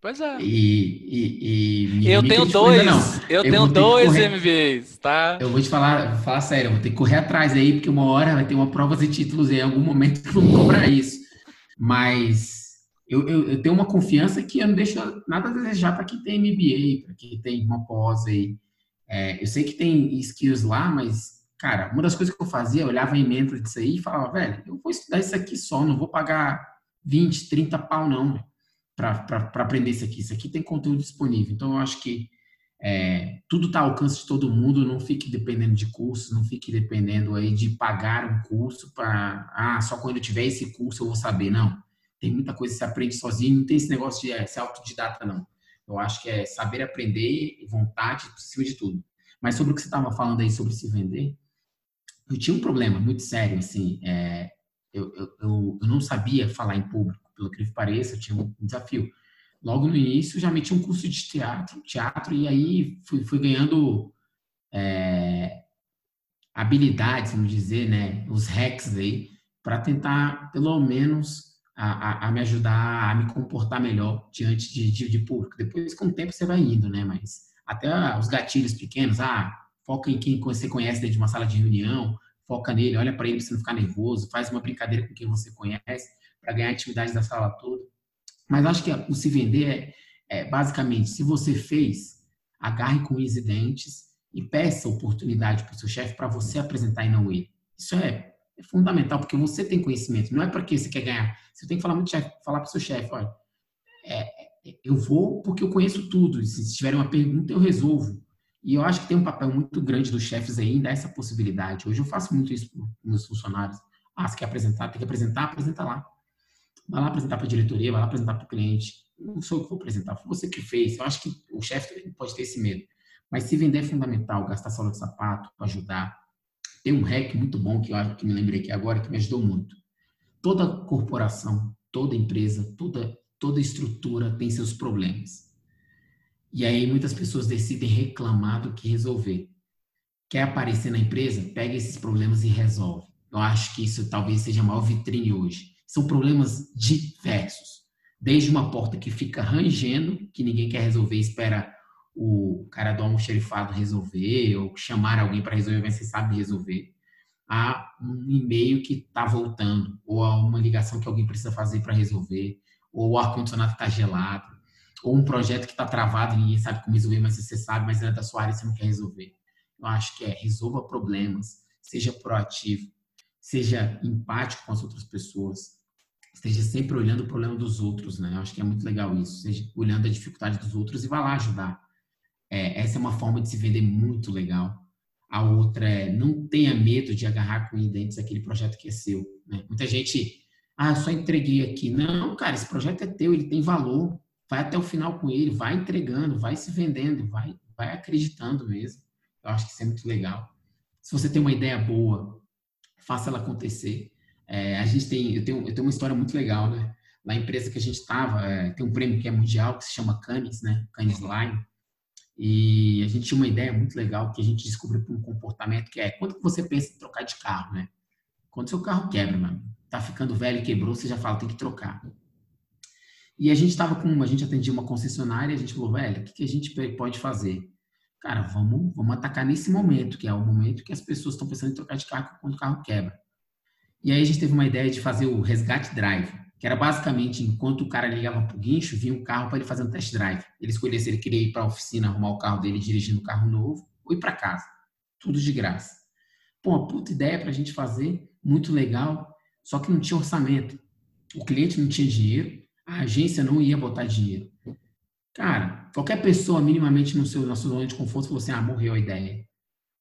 Speaker 1: Pois é.
Speaker 2: E,
Speaker 1: e, e eu tenho dois. Eu, eu, tenho dois MBAs, tá?
Speaker 2: Eu vou te falar, vou falar sério, eu vou ter que correr atrás aí, porque uma hora vai ter uma prova de títulos em algum momento que vão cobrar isso. Mas eu, eu, eu, tenho uma confiança que eu não deixo nada a desejar para quem tem MBA, para quem tem uma pós aí. É, eu sei que tem skills lá, mas, cara, uma das coisas que eu fazia, eu olhava a emenda disso aí e falava, velho, eu vou estudar isso aqui só, não vou pagar 20, 30 pau, não para aprender isso aqui. Isso aqui tem conteúdo disponível. Então, eu acho que é, tudo está ao alcance de todo mundo. Não fique dependendo de curso, não fique dependendo aí de pagar um curso para, ah, só quando eu tiver esse curso eu vou saber. Não. Tem muita coisa que você aprende sozinho. Não tem esse negócio de é, ser autodidata, não. Eu acho que é saber aprender e vontade acima de tudo. Mas sobre o que você estava falando aí sobre se vender, eu tinha um problema muito sério, assim, é, eu, eu, eu, não sabia falar em público, pelo que pareça, eu tinha um desafio. Logo no início, já meti um curso de teatro, teatro e aí fui, fui ganhando é, habilidades, vamos dizer, né, os hacks aí, para tentar, pelo menos, a, a, a, me ajudar a me comportar melhor diante de, de, de, público. Depois, com o tempo, você vai indo, né, mas até os gatilhos pequenos, ah, foca em quem você conhece dentro de uma sala de reunião, foca nele, olha para ele para você não ficar nervoso, faz uma brincadeira com quem você conhece para ganhar a intimidade da sala toda. Mas acho que o se vender é, é basicamente, se você fez, agarre com os dentes e peça oportunidade para o seu chefe para você apresentar e não ele. Isso é, é, fundamental, porque você tem conhecimento, não é para que você quer ganhar. Você tem que falar muito chefe, falar para o seu chefe, olha, é, é, eu vou porque eu conheço tudo, se tiver uma pergunta eu resolvo. E eu acho que tem um papel muito grande dos chefes aí em dar essa possibilidade. Hoje eu faço muito isso com meus funcionários. Ah, você quer apresentar? Tem que apresentar? Apresenta lá. Vai lá apresentar para a diretoria, vai lá apresentar para o cliente. Não sou eu que vou apresentar, foi você que fez. Eu acho que o chefe pode ter esse medo. Mas se vender é fundamental, gastar sola de sapato, ajudar. Tem um hack muito bom que eu que me lembrei aqui agora, que me ajudou muito. Toda corporação, toda empresa, toda, toda estrutura tem seus problemas. E aí muitas pessoas decidem reclamar do que resolver. Quer aparecer na empresa? Pega esses problemas e resolve. Eu acho que isso talvez seja a maior vitrine hoje. São problemas diversos. Desde uma porta que fica rangendo, que ninguém quer resolver, espera o cara do almoxerifado resolver, ou chamar alguém para resolver, mas você sabe resolver, a um e-mail que está voltando, ou a uma ligação que alguém precisa fazer para resolver, ou o ar-condicionado está gelado ou um projeto que está travado e ninguém sabe como resolver, mas você sabe, mas é da sua área e você não quer resolver. Eu acho que é resolva problemas, seja proativo, seja empático com as outras pessoas, esteja sempre olhando o problema dos outros, né? Eu acho que é muito legal isso, seja olhando a dificuldade dos outros e vá lá ajudar. É, essa é uma forma de se vender muito legal. A outra é não tenha medo de agarrar com dentes aquele projeto que é seu. Né? Muita gente, ah, eu só entreguei aqui. Não, cara, esse projeto é teu, ele tem valor vai até o final com ele, vai entregando, vai se vendendo, vai, vai acreditando mesmo. Eu acho que isso é muito legal. Se você tem uma ideia boa, faça ela acontecer. É, a gente tem, eu tenho, eu tenho uma história muito legal, né? Na empresa que a gente estava, é, tem um prêmio que é mundial que se chama Canis, né? Canis Line. E a gente tinha uma ideia muito legal que a gente descobriu por um comportamento que é quanto que você pensa em trocar de carro, né? Quando seu carro quebra, mano, tá ficando velho quebrou, você já fala tem que trocar. E a gente estava com, a gente atendia uma concessionária, a gente falou, velho, o que, que a gente pode fazer? Cara, vamos, vamos atacar nesse momento, que é o momento que as pessoas estão pensando em trocar de carro quando o carro quebra. E aí a gente teve uma ideia de fazer o resgate drive, que era basicamente, enquanto o cara ligava para o guincho, vinha um carro para ele fazer um test drive. Ele escolhia se ele queria ir para a oficina, arrumar o carro dele dirigindo o carro novo, ou ir para casa. Tudo de graça. Pô, uma puta ideia para a gente fazer, muito legal, só que não tinha orçamento. O cliente não tinha dinheiro, a agência não ia botar dinheiro. Cara, qualquer pessoa minimamente no seu, na zona de conforto falou assim: ah, morreu a ideia.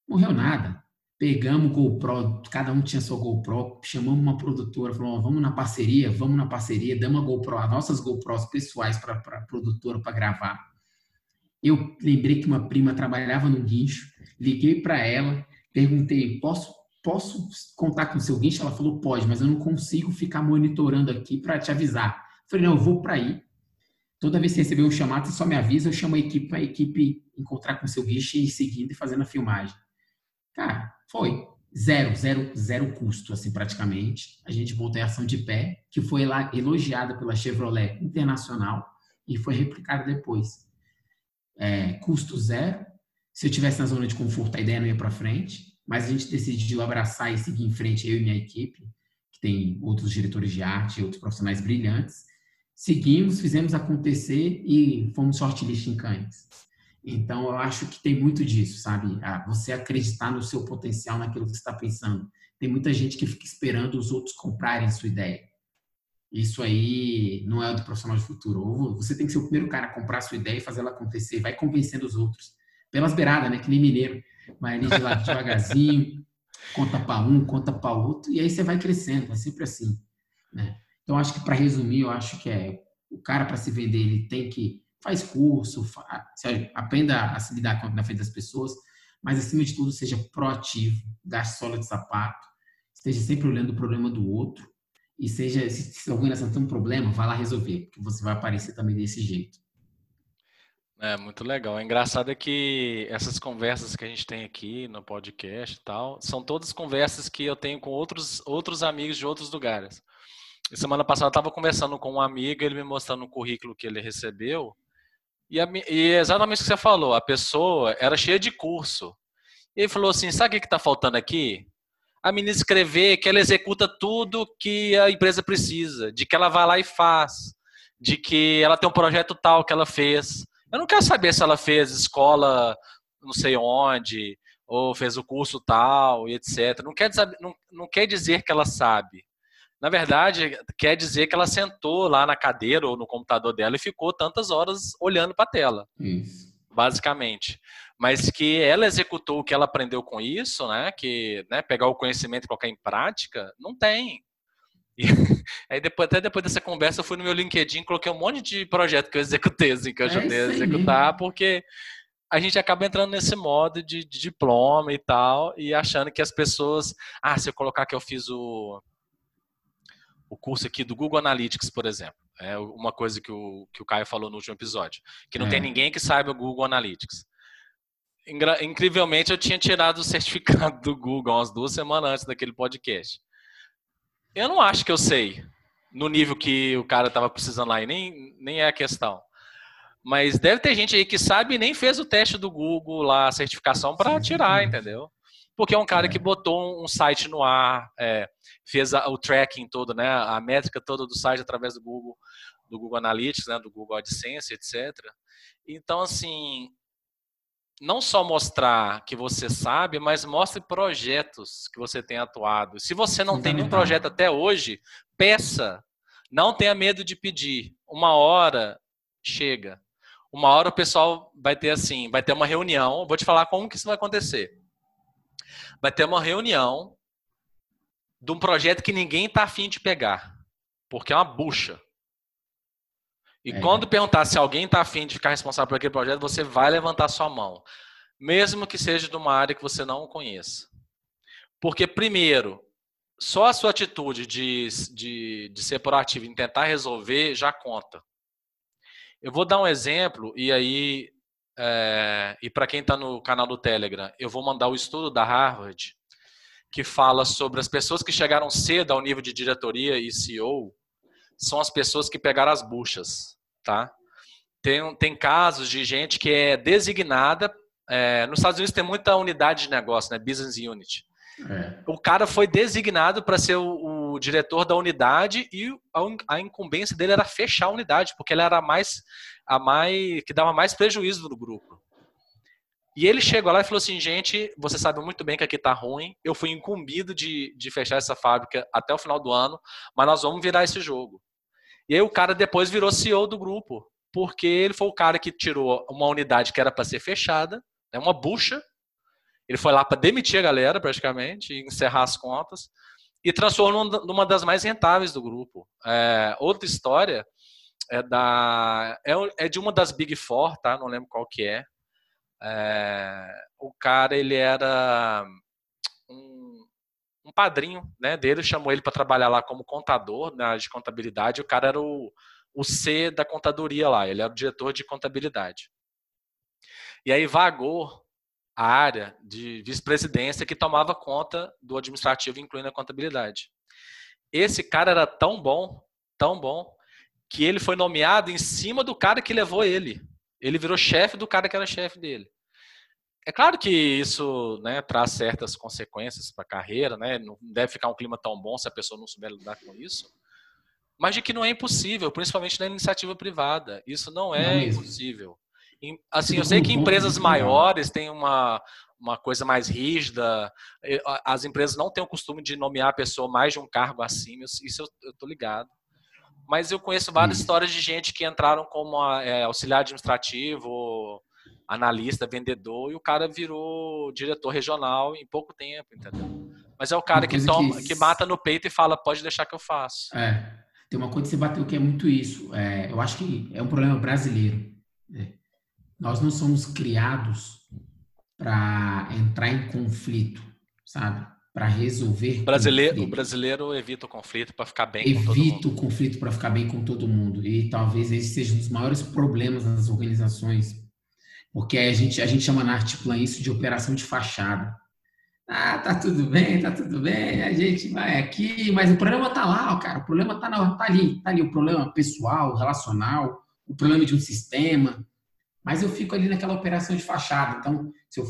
Speaker 2: Morreu nada. Pegamos o GoPro, cada um tinha sua GoPro, chamamos uma produtora, falou: vamos na parceria, vamos na parceria, damos a GoPro, as nossas GoPros pessoais para a produtora para gravar. Eu lembrei que uma prima trabalhava no guincho, liguei para ela, perguntei: posso, posso contar com o seu guincho? Ela falou: pode, mas eu não consigo ficar monitorando aqui para te avisar. Falei, não, eu vou para aí. Toda vez que receber um chamado, você só me avisa, eu chamo a equipe para a equipe encontrar com o seu guiche e seguindo e fazendo a filmagem. Cara, foi. Zero, zero, zero custo, assim, praticamente. A gente voltou em ação de pé, que foi lá elogiada pela Chevrolet Internacional e foi replicada depois. É, custo zero. Se eu tivesse na zona de conforto, a ideia não ia para frente, mas a gente decidiu abraçar e seguir em frente, eu e minha equipe, que tem outros diretores de arte, outros profissionais brilhantes, seguimos, fizemos acontecer e fomos shortlist em Cannes. Então, eu acho que tem muito disso, sabe? Você acreditar no seu potencial, naquilo que você está pensando. Tem muita gente que fica esperando os outros comprarem a sua ideia. Isso aí não é o do profissional de futuro. você tem que ser o primeiro cara a comprar a sua ideia e fazer ela acontecer. Vai convencendo os outros. Pelas beiradas, né? Que nem mineiro. Vai ali de lá devagarzinho, conta para um, conta para outro, e aí você vai crescendo. É sempre assim, né? Então, acho que para resumir, eu acho que é o cara para se vender, ele tem que faz curso, faz, aprenda a se lidar na frente das pessoas, mas acima de tudo seja proativo, gaste sola de sapato, esteja sempre olhando o problema do outro e seja, se, se alguém nessa tem um problema, vá lá resolver, porque você vai aparecer também desse jeito.
Speaker 1: É muito legal. É engraçado é que essas conversas que a gente tem aqui no podcast e tal, são todas conversas que eu tenho com outros, outros amigos de outros lugares. Semana passada eu estava conversando com um amigo, ele me mostrando o currículo que ele recebeu, e, a, e é exatamente o que você falou, a pessoa era cheia de curso. E ele falou assim: sabe o que está faltando aqui? A menina escrever que ela executa tudo que a empresa precisa, de que ela vai lá e faz, de que ela tem um projeto tal que ela fez. Eu não quero saber se ela fez escola não sei onde, ou fez o curso tal, e etc. Não quer, não, não quer dizer que ela sabe. Na verdade, quer dizer que ela sentou lá na cadeira ou no computador dela e ficou tantas horas olhando para a tela. Isso. Basicamente. Mas que ela executou o que ela aprendeu com isso, né? Que né, pegar o conhecimento e colocar em prática, não tem. E, aí depois, até depois dessa conversa, eu fui no meu LinkedIn, coloquei um monte de projeto que eu executei, assim, que eu ajudei é a executar, porque a gente acaba entrando nesse modo de, de, diploma e tal, e achando que as pessoas, ah, se eu colocar que eu fiz o, o curso aqui do Google Analytics, por exemplo, é uma coisa que o, que o Caio falou no último episódio, que não é. tem ninguém que saiba o Google Analytics. Incrivelmente, eu tinha tirado o certificado do Google umas duas semanas antes daquele podcast. Eu não acho que eu sei no nível que o cara estava precisando lá, e nem, nem é a questão. Mas deve ter gente aí que sabe e nem fez o teste do Google lá, a certificação para tirar, entendeu? Porque é um cara que botou um site no ar, é, fez a, o tracking todo, né, a métrica toda do site através do Google, do Google Analytics, né, do Google AdSense, etc. Então, assim, não só mostrar que você sabe, mas mostre projetos que você tem atuado. Se você não tem nenhum projeto até hoje, peça. Não tenha medo de pedir. Uma hora chega. Uma hora o pessoal vai ter assim, vai ter uma reunião. Vou te falar como que isso vai acontecer. Vai ter uma reunião de um projeto que ninguém está afim de pegar, porque é uma bucha. E é. quando perguntar se alguém está afim de ficar responsável por aquele projeto, você vai levantar sua mão. Mesmo que seja de uma área que você não conheça. Porque, primeiro, só a sua atitude de, de, de ser proativo em tentar resolver já conta. Eu vou dar um exemplo, e aí, é, e para quem está no canal do Telegram, eu vou mandar o estudo da Harvard, que fala sobre as pessoas que chegaram cedo ao nível de diretoria e CEO, são as pessoas que pegaram as buchas tá? Tem, tem casos de gente que é designada. É, nos Estados Unidos tem muita unidade de negócio, né? Business Unit. É. O cara foi designado para ser o, o, diretor da unidade e a, a, incumbência dele era fechar a unidade, porque ele era a mais, a mais que dava mais prejuízo no grupo. E ele chegou lá e falou assim: gente, você sabe muito bem que aqui tá ruim. Eu fui incumbido de, de fechar essa fábrica até o final do ano, mas nós vamos virar esse jogo. E aí o cara depois virou CEO do grupo, porque ele foi o cara que tirou uma unidade que era para ser fechada, né, uma bucha. Ele foi lá para demitir a galera, praticamente, e encerrar as contas, e transformou numa das mais rentáveis do grupo. É, outra história é, da, é, é, de uma das Big Four, tá? Não lembro qual que é. é o cara, ele era um padrinho né, dele chamou ele para trabalhar lá como contador na de contabilidade. O cara era o, o C da contadoria lá, ele era o diretor de contabilidade. E aí vagou a área de vice-presidência que tomava conta do administrativo, incluindo a contabilidade. Esse cara era tão bom, tão bom, que ele foi nomeado em cima do cara que levou ele. Ele virou chefe do cara que era chefe dele. É claro que isso né, traz certas consequências para a carreira, né? não deve ficar um clima tão bom se a pessoa não souber lidar com isso, mas de que não é impossível, principalmente na iniciativa privada. Isso não é não impossível. Assim, eu sei que empresas maiores têm uma, uma coisa mais rígida, as empresas não têm o costume de nomear a pessoa mais de um cargo acima, isso eu estou ligado. Mas eu conheço várias histórias de gente que entraram como é, auxiliar administrativo, analista, vendedor, e o cara virou diretor regional em pouco tempo, entendeu? Mas é o cara que, toma, que... que mata no peito e fala, pode deixar que eu faço.
Speaker 2: É. Tem uma coisa que você bateu que é muito isso. É, eu acho que é um problema brasileiro. Né? Nós não somos criados para entrar em conflito, sabe? Para resolver.
Speaker 1: O brasileiro, conflito. o brasileiro evita o conflito para ficar bem
Speaker 2: evita com todo mundo. Evita o conflito para ficar bem com todo mundo. E talvez esse seja um dos maiores problemas das organizações. Porque a gente, a gente chama na Artiplan isso de operação de fachada. Ah, tá tudo bem, tá tudo bem, a gente vai aqui, mas o problema tá lá, ó, cara, o problema tá, na, tá ali, tá ali, o problema pessoal, relacional, o problema de um sistema, mas eu fico ali naquela operação de fachada. Então, se eu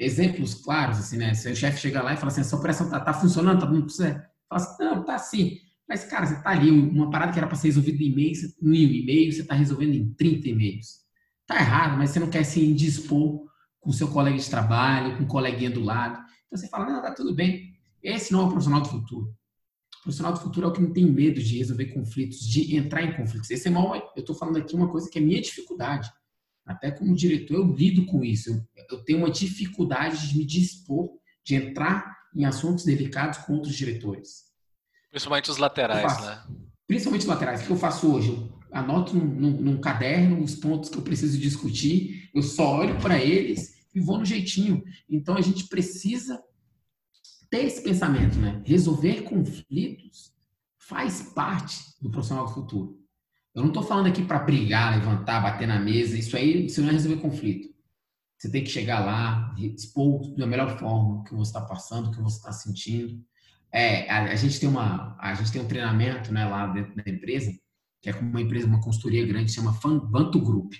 Speaker 2: exemplos claros, assim, né? Se o chefe chega lá e fala assim, essa operação tá, tá funcionando, tá dando certo? Fala assim, não, tá sim. Mas, cara, você tá ali, uma parada que era para ser resolvida em e-mail, em e-mail, você tá resolvendo em 30 e-mails. Tá errado, mas você não quer se indispor com seu colega de trabalho, com o coleguinha do lado. Então você fala, não, tá tudo bem. Esse não é o profissional do futuro. O profissional do futuro é o que não tem medo de resolver conflitos, de entrar em conflitos. Esse é mal, eu estou falando aqui uma coisa que é minha dificuldade. Até como diretor, eu lido com isso. Eu, eu tenho uma dificuldade de me dispor, de entrar em assuntos delicados com outros diretores.
Speaker 1: Principalmente os laterais, né?
Speaker 2: Principalmente os laterais. O que eu faço hoje? Eu anoto num, num, num caderno os pontos que eu preciso discutir, eu só olho para eles e vou no jeitinho. Então a gente precisa ter esse pensamento, né? Resolver conflitos faz parte do profissional do futuro. Eu não estou falando aqui para brigar, levantar, bater na mesa. Isso aí você não é resolver conflito. Você tem que chegar lá, expor da melhor forma o que você está passando, o que você está sentindo. É, a, a, gente tem uma, a gente tem um treinamento, né, lá dentro da empresa, que é uma empresa, uma consultoria grande, chama Banto Group.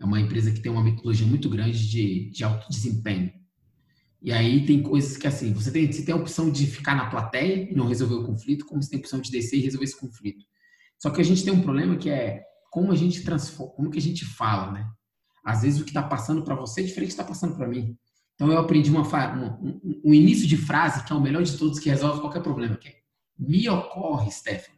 Speaker 2: É uma empresa que tem uma metodologia muito grande de, de alto desempenho. E aí tem coisas que assim, você tem, você tem a opção de ficar na plateia e não resolver o conflito, como você tem a opção de descer e resolver esse conflito. Só que a gente tem um problema que é como a gente transforma, como que a gente fala, né? Às vezes o que está passando para você é diferente do que está passando para mim. Então eu aprendi uma, uma um, um, início de frase que é o melhor de todos que resolve qualquer problema, que é me ocorre, Stefan,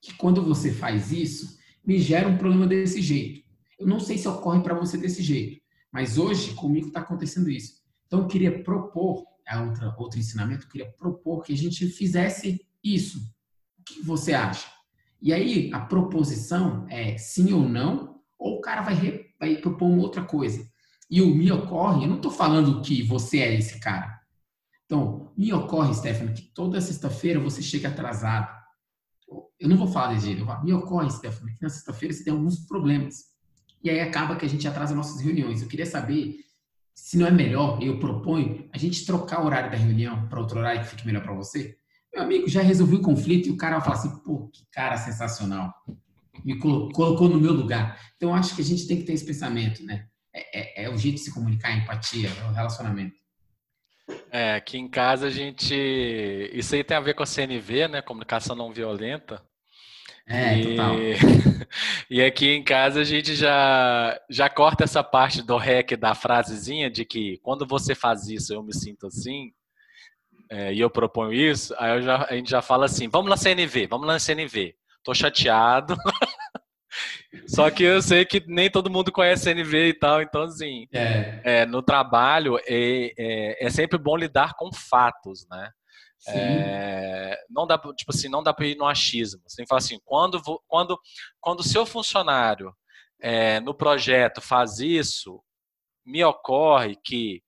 Speaker 2: que quando você faz isso, me gera um problema desse jeito. Eu não sei se ocorre para você desse jeito, mas hoje comigo está acontecendo isso. Então eu queria propor, é outra, outro ensinamento, eu queria propor que a gente fizesse isso. O que você acha? E aí a proposição é sim ou não, ou o cara vai, re, vai propor uma outra coisa. E o me ocorre, eu não estou falando que você é esse cara. Então, me ocorre, Stefano, que toda sexta-feira você chega atrasado. Eu não vou falar desse jeito, eu falo, me ocorre, Stefano, que na sexta-feira você tem alguns problemas. E aí acaba que a gente atrasa nossas reuniões. Eu queria saber se não é melhor, eu proponho, a gente trocar o horário da reunião para outro horário que fique melhor para você. Meu amigo, já resolvi o conflito e o cara vai falar assim, pô, que cara sensacional. Me colocou no meu lugar. Então, acho que a gente tem que ter esse pensamento, né? É, é, é o jeito de se comunicar, a empatia, é o relacionamento.
Speaker 1: É, aqui em casa a gente. Isso aí tem a ver com a CNV, né? Comunicação não violenta.
Speaker 2: É, e... total.
Speaker 1: e aqui em casa a gente já, já corta essa parte do rec da frasezinha de que quando você faz isso eu me sinto assim, é, e eu proponho isso, aí já, a gente já fala assim: vamos na CNV, vamos na CNV. Tô chateado. Só que eu sei que nem todo mundo conhece CNV e tal, então assim, é. É, no trabalho é, é, é, sempre bom lidar com fatos, né? É, não dá, tipo assim, não dá para ir no achismo. Você tem que falar assim, quando quando quando seu funcionário é, no projeto faz isso, me ocorre que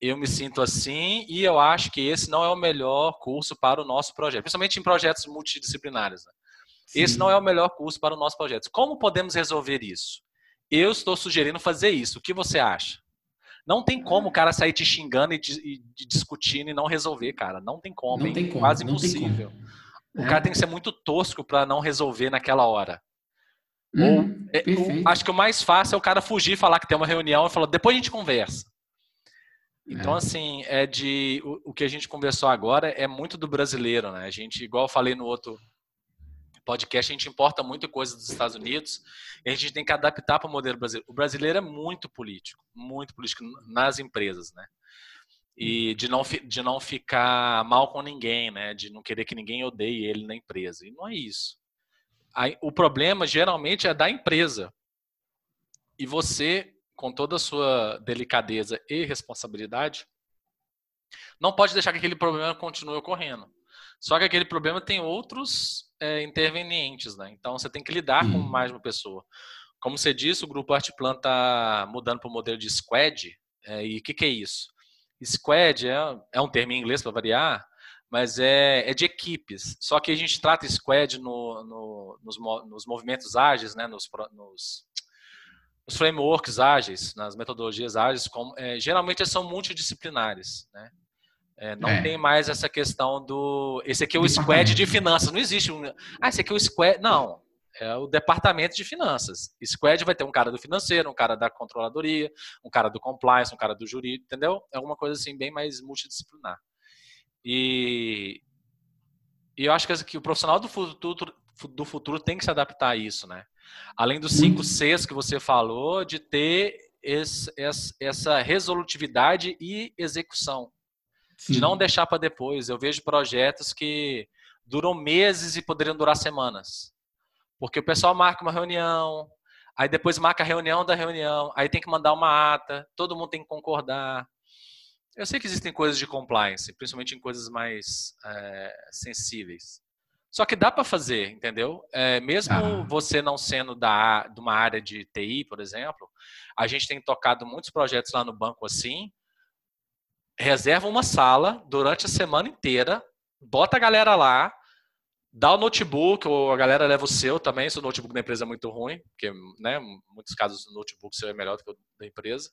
Speaker 1: eu me sinto assim e eu acho que esse não é o melhor curso para o nosso projeto, principalmente em projetos multidisciplinares. Né? Esse não é o melhor curso para o nosso projeto. Como podemos resolver isso? Eu estou sugerindo fazer isso. O que você acha? Não tem como o cara sair te xingando e, e, e discutindo e não resolver, cara. Não tem como. Não tem como. Quase impossível. O é. cara tem que ser muito tosco para não resolver naquela hora. Hum, Ou, acho que o mais fácil é o cara fugir e falar que tem uma reunião e falar, depois a gente conversa. Então, é. assim, é de. O, o, que a gente conversou agora é muito do brasileiro, né? A gente, igual eu falei no outro podcast, a gente importa muito coisa dos Estados Unidos e a gente tem que adaptar para o modelo brasileiro. O brasileiro é muito político, muito político nas empresas, né? E de não, de não ficar mal com ninguém, né? De não querer que ninguém odeie ele na empresa. E não é isso. O problema geralmente é da empresa. E você com toda a sua delicadeza e responsabilidade, não pode deixar que aquele problema continue ocorrendo. Só que aquele problema tem outros é, intervenientes, né? Então você tem que lidar com mais uma pessoa. Como você disse, o Grupo Artplan está mudando para o modelo de squad. É, e o que, que, é isso? Squad é, é um termo em inglês para variar, mas é, é, de equipes. Só que a gente trata squad no, no, nos, nos, movimentos ágeis, né, nos, nos, nos, frameworks ágeis, nas metodologias ágeis, como, é, geralmente são multidisciplinares. Né? É, não é. tem mais essa questão do. Esse aqui é o squad de finanças. Não existe um. Ah, esse aqui é o squad. Não. É o departamento de finanças. Squad vai ter um cara do financeiro, um cara da controladoria, um cara do compliance, um cara do jurídico, entendeu? É alguma coisa assim bem mais multidisciplinar. E, e eu acho que o profissional do futuro, do futuro tem que se adaptar a isso, né? Além dos cinco Cs que você falou, de ter esse, essa resolutividade e execução. Sim. de não deixar para depois. Eu vejo projetos que duram meses e poderiam durar semanas. Porque o pessoal marca uma reunião, aí depois marca a reunião da reunião, aí tem que mandar uma ata, todo mundo tem que concordar. Eu sei que existem coisas de compliance, principalmente em coisas mais é, sensíveis. Só que dá para fazer, entendeu? É, mesmo ah. você não sendo da, de uma área de TI, por exemplo, a gente tem tocado muitos projetos lá no banco assim, reserva uma sala durante a semana inteira, bota a galera lá, dá o notebook, ou a galera leva o seu também, se o notebook da empresa é muito ruim, porque, né, em muitos casos o notebook seu é melhor do que o da empresa.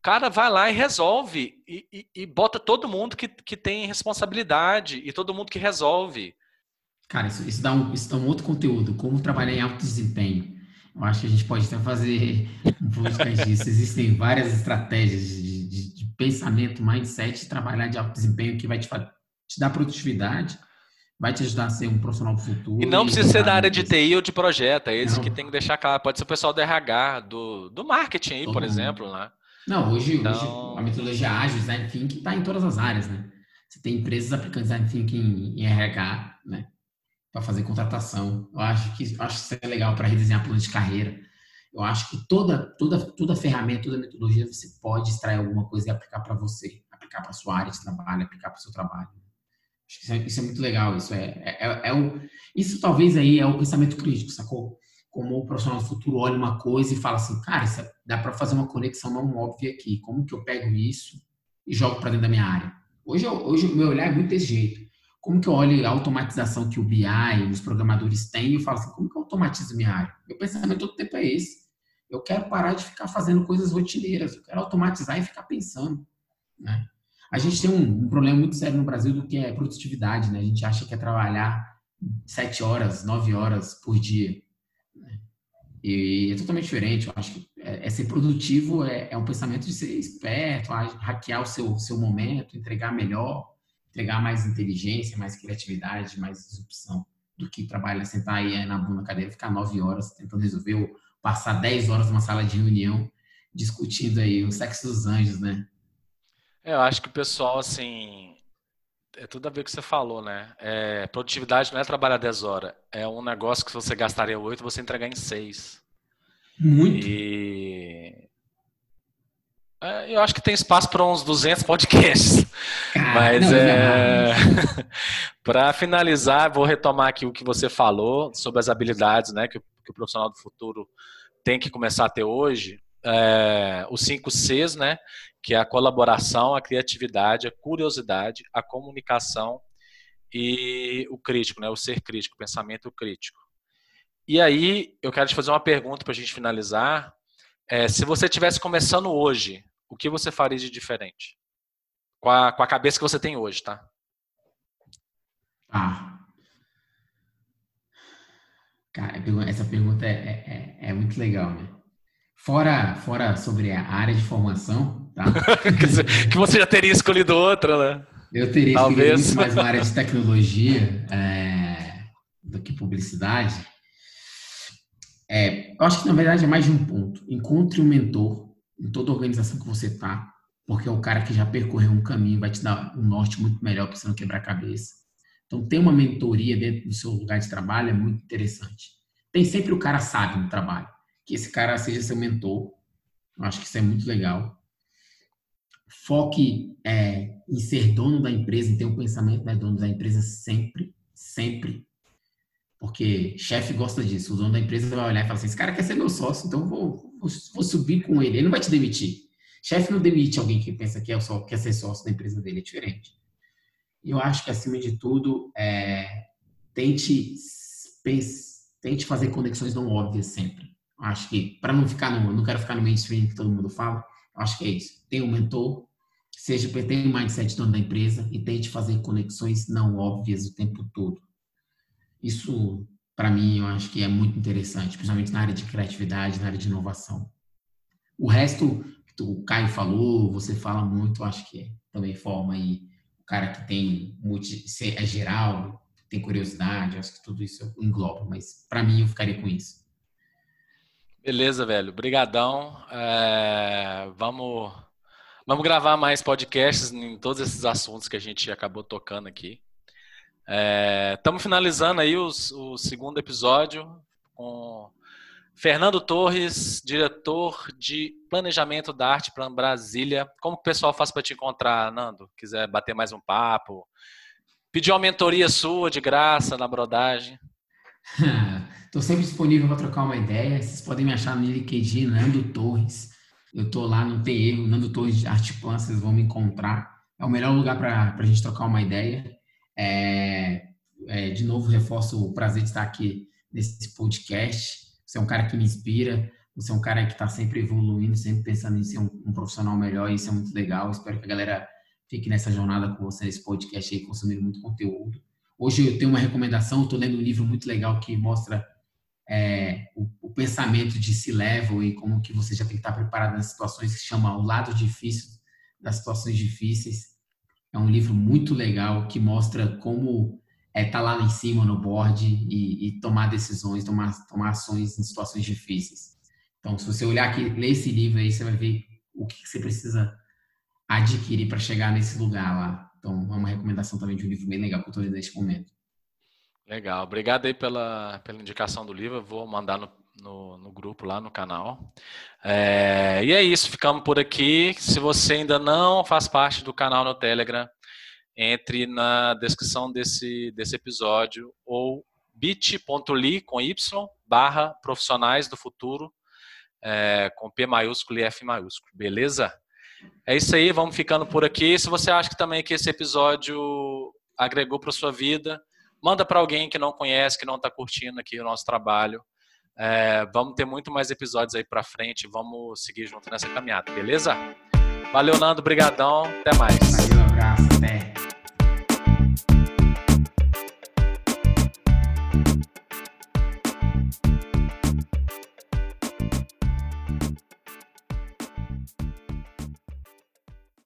Speaker 1: O cara vai lá e resolve, e, e, e bota todo mundo que, que tem responsabilidade, e todo mundo que resolve.
Speaker 2: Cara, isso, isso, dá um, isso dá um outro conteúdo, como trabalhar em alto desempenho. Eu acho que a gente pode até fazer um podcast disso. Existem várias estratégias de, de, de pensamento, mindset, de trabalhar de alto desempenho que vai te, te dar produtividade, vai te ajudar a ser um profissional do futuro.
Speaker 1: E não precisa ser da área de TI ou de projeto, é esse não. que tem que deixar claro. Pode ser o pessoal do RH, do, do marketing aí, Todo por mundo. exemplo, né?
Speaker 2: Não, hoje, então... hoje a metodologia ágil, design thinking, está em todas as áreas, né? Você tem empresas aplicando design thinking em RH, né? Para fazer contratação. Eu acho que acho que isso é legal para redesenhar plano de carreira. Eu acho que toda, toda, toda ferramenta, toda metodologia você pode extrair alguma coisa e aplicar para você, aplicar para sua área de trabalho, aplicar para o seu trabalho. Acho que isso é, isso é, muito legal. Isso é, é, é o, isso talvez aí é o pensamento crítico, sacou? Como o profissional do futuro olha uma coisa e fala assim, cara, é, dá para fazer uma conexão não óbvia aqui. Como que eu pego isso e jogo para dentro da minha área? Hoje, hoje o meu olhar é muito desse jeito. Como que eu olho a automatização que o BI, os programadores têm e eu falo assim, como que eu automatizo minha área? Meu pensamento todo tempo é esse. Eu quero parar de ficar fazendo coisas rotineiras, eu quero automatizar e ficar pensando. Né? A gente tem um, um, problema muito sério no Brasil do que é produtividade, né? A gente acha que é trabalhar sete horas, nove horas por dia. E é totalmente diferente. Eu acho que é, é ser produtivo é, é, um pensamento de ser esperto, hackear o seu, seu momento, entregar melhor, entregar mais inteligência, mais criatividade, mais disrupção do que trabalhar, sentar aí na bunda cadeira, ficar nove horas tentando resolver o passar 10 horas numa sala de reunião discutindo aí o sexo dos anjos, né?
Speaker 1: É, eu acho que o pessoal, assim, é tudo a ver com o que você falou, né? É, produtividade não é trabalhar 10 horas, é um negócio que você gastaria 8, você entregar em 6.
Speaker 2: Muito.
Speaker 1: E... É, eu acho que tem espaço para uns 200 podcasts. Cara, Mas é... para finalizar, vou retomar aqui o que você falou sobre as habilidades né, que, que o profissional do futuro tem que começar a ter hoje. É, os cinco Cs, né, que é a colaboração, a criatividade, a curiosidade, a comunicação e o crítico, né, o ser crítico, o pensamento crítico. E aí, eu quero te fazer uma pergunta para a gente finalizar. É, se você estivesse começando hoje, o que você faria de diferente? Com a, com a cabeça que você tem hoje, tá?
Speaker 2: Ah. Cara, essa pergunta é, é, é, é muito legal, né? Fora, fora sobre a área de formação, tá?
Speaker 1: que você já teria escolhido outra, né?
Speaker 2: Eu teria Talvez. escolhido muito mais uma área de tecnologia é, do que publicidade. É, eu acho que, na verdade, é mais de um ponto. Encontre um mentor em toda organização que você está, porque é o cara que já percorreu um caminho, vai te dar um norte muito melhor para você não quebrar a cabeça. Então, ter uma mentoria dentro do seu lugar de trabalho é muito interessante. Tem sempre o cara sábio no trabalho, que esse cara seja seu mentor. Eu acho que isso é muito legal. Foque é, em ser dono da empresa, em ter um pensamento né, dono da empresa sempre, sempre. Porque chefe gosta disso. O dono da empresa vai olhar e falar assim: esse cara quer ser meu sócio, então vou, vou, vou subir com ele. Ele não vai te demitir. Chefe não demite alguém que pensa que é só, quer ser sócio da empresa dele, é diferente. E eu acho que, acima de tudo, é, tente, pense, tente fazer conexões não óbvias sempre. Eu acho que, para não ficar no. Não quero ficar no mainstream que todo mundo fala, acho que é isso. Tem um mentor, seja tenha um mindset dono da empresa e tente fazer conexões não óbvias o tempo todo. Isso, para mim, eu acho que é muito interessante, principalmente na área de criatividade, na área de inovação. O resto, o Caio falou, você fala muito, acho que é, também forma aí o cara que tem multi, é geral, tem curiosidade, acho que tudo isso engloba, mas para mim eu ficaria com isso.
Speaker 1: Beleza, velho. Obrigadão. É, vamos, vamos gravar mais podcasts em todos esses assuntos que a gente acabou tocando aqui. Estamos é, finalizando aí os, o segundo episódio com Fernando Torres, diretor de planejamento da arte para Brasília. Como o pessoal faz para te encontrar, Nando? Quiser bater mais um papo, pedir uma mentoria sua de graça na brodagem.
Speaker 2: Estou sempre disponível para trocar uma ideia. Vocês podem me achar no LinkedIn, Nando Torres. Eu estou lá, não tem erro, Nando Torres de Arte Plan, vocês vão me encontrar. É o melhor lugar para a gente trocar uma ideia. É, é, de novo, reforço o prazer de estar aqui nesse podcast. Você é um cara que me inspira, você é um cara que está sempre evoluindo, sempre pensando em ser um, um, profissional melhor, isso é muito legal. Espero que a galera fique nessa jornada com você, nesse podcast aí, consumindo muito conteúdo. Hoje eu tenho uma recomendação, estou lendo um livro muito legal que mostra é, o, o, pensamento de se level e como que você já tem que estar preparado nas situações que chama O Lado Difícil das Situações Difíceis. É um livro muito legal que mostra como é estar tá lá em cima no board e, e, tomar decisões, tomar, tomar ações em situações difíceis. Então, se você olhar aqui, ler esse livro aí, você vai ver o que você precisa adquirir para chegar nesse lugar lá. Então, é uma recomendação também de um livro bem legal que eu estou lendo neste momento.
Speaker 1: Legal. Obrigado aí pela, pela indicação do livro. Eu vou mandar no no, no grupo lá no canal. É, e é isso, ficamos por aqui. Se você ainda não faz parte do canal no Telegram, entre na descrição desse, desse episódio ou bit.ly com y barra profissionais do futuro é, com P maiúsculo e F maiúsculo, beleza? É isso aí, vamos ficando por aqui. Se você acha que também que esse episódio agregou para sua vida, manda para alguém que não conhece, que não está curtindo aqui o nosso trabalho. É, vamos ter muito mais episódios aí para frente. Vamos seguir junto nessa caminhada, beleza? Valeu, Nando. Brigadão. Até mais.
Speaker 2: Valeu, abraço. Até.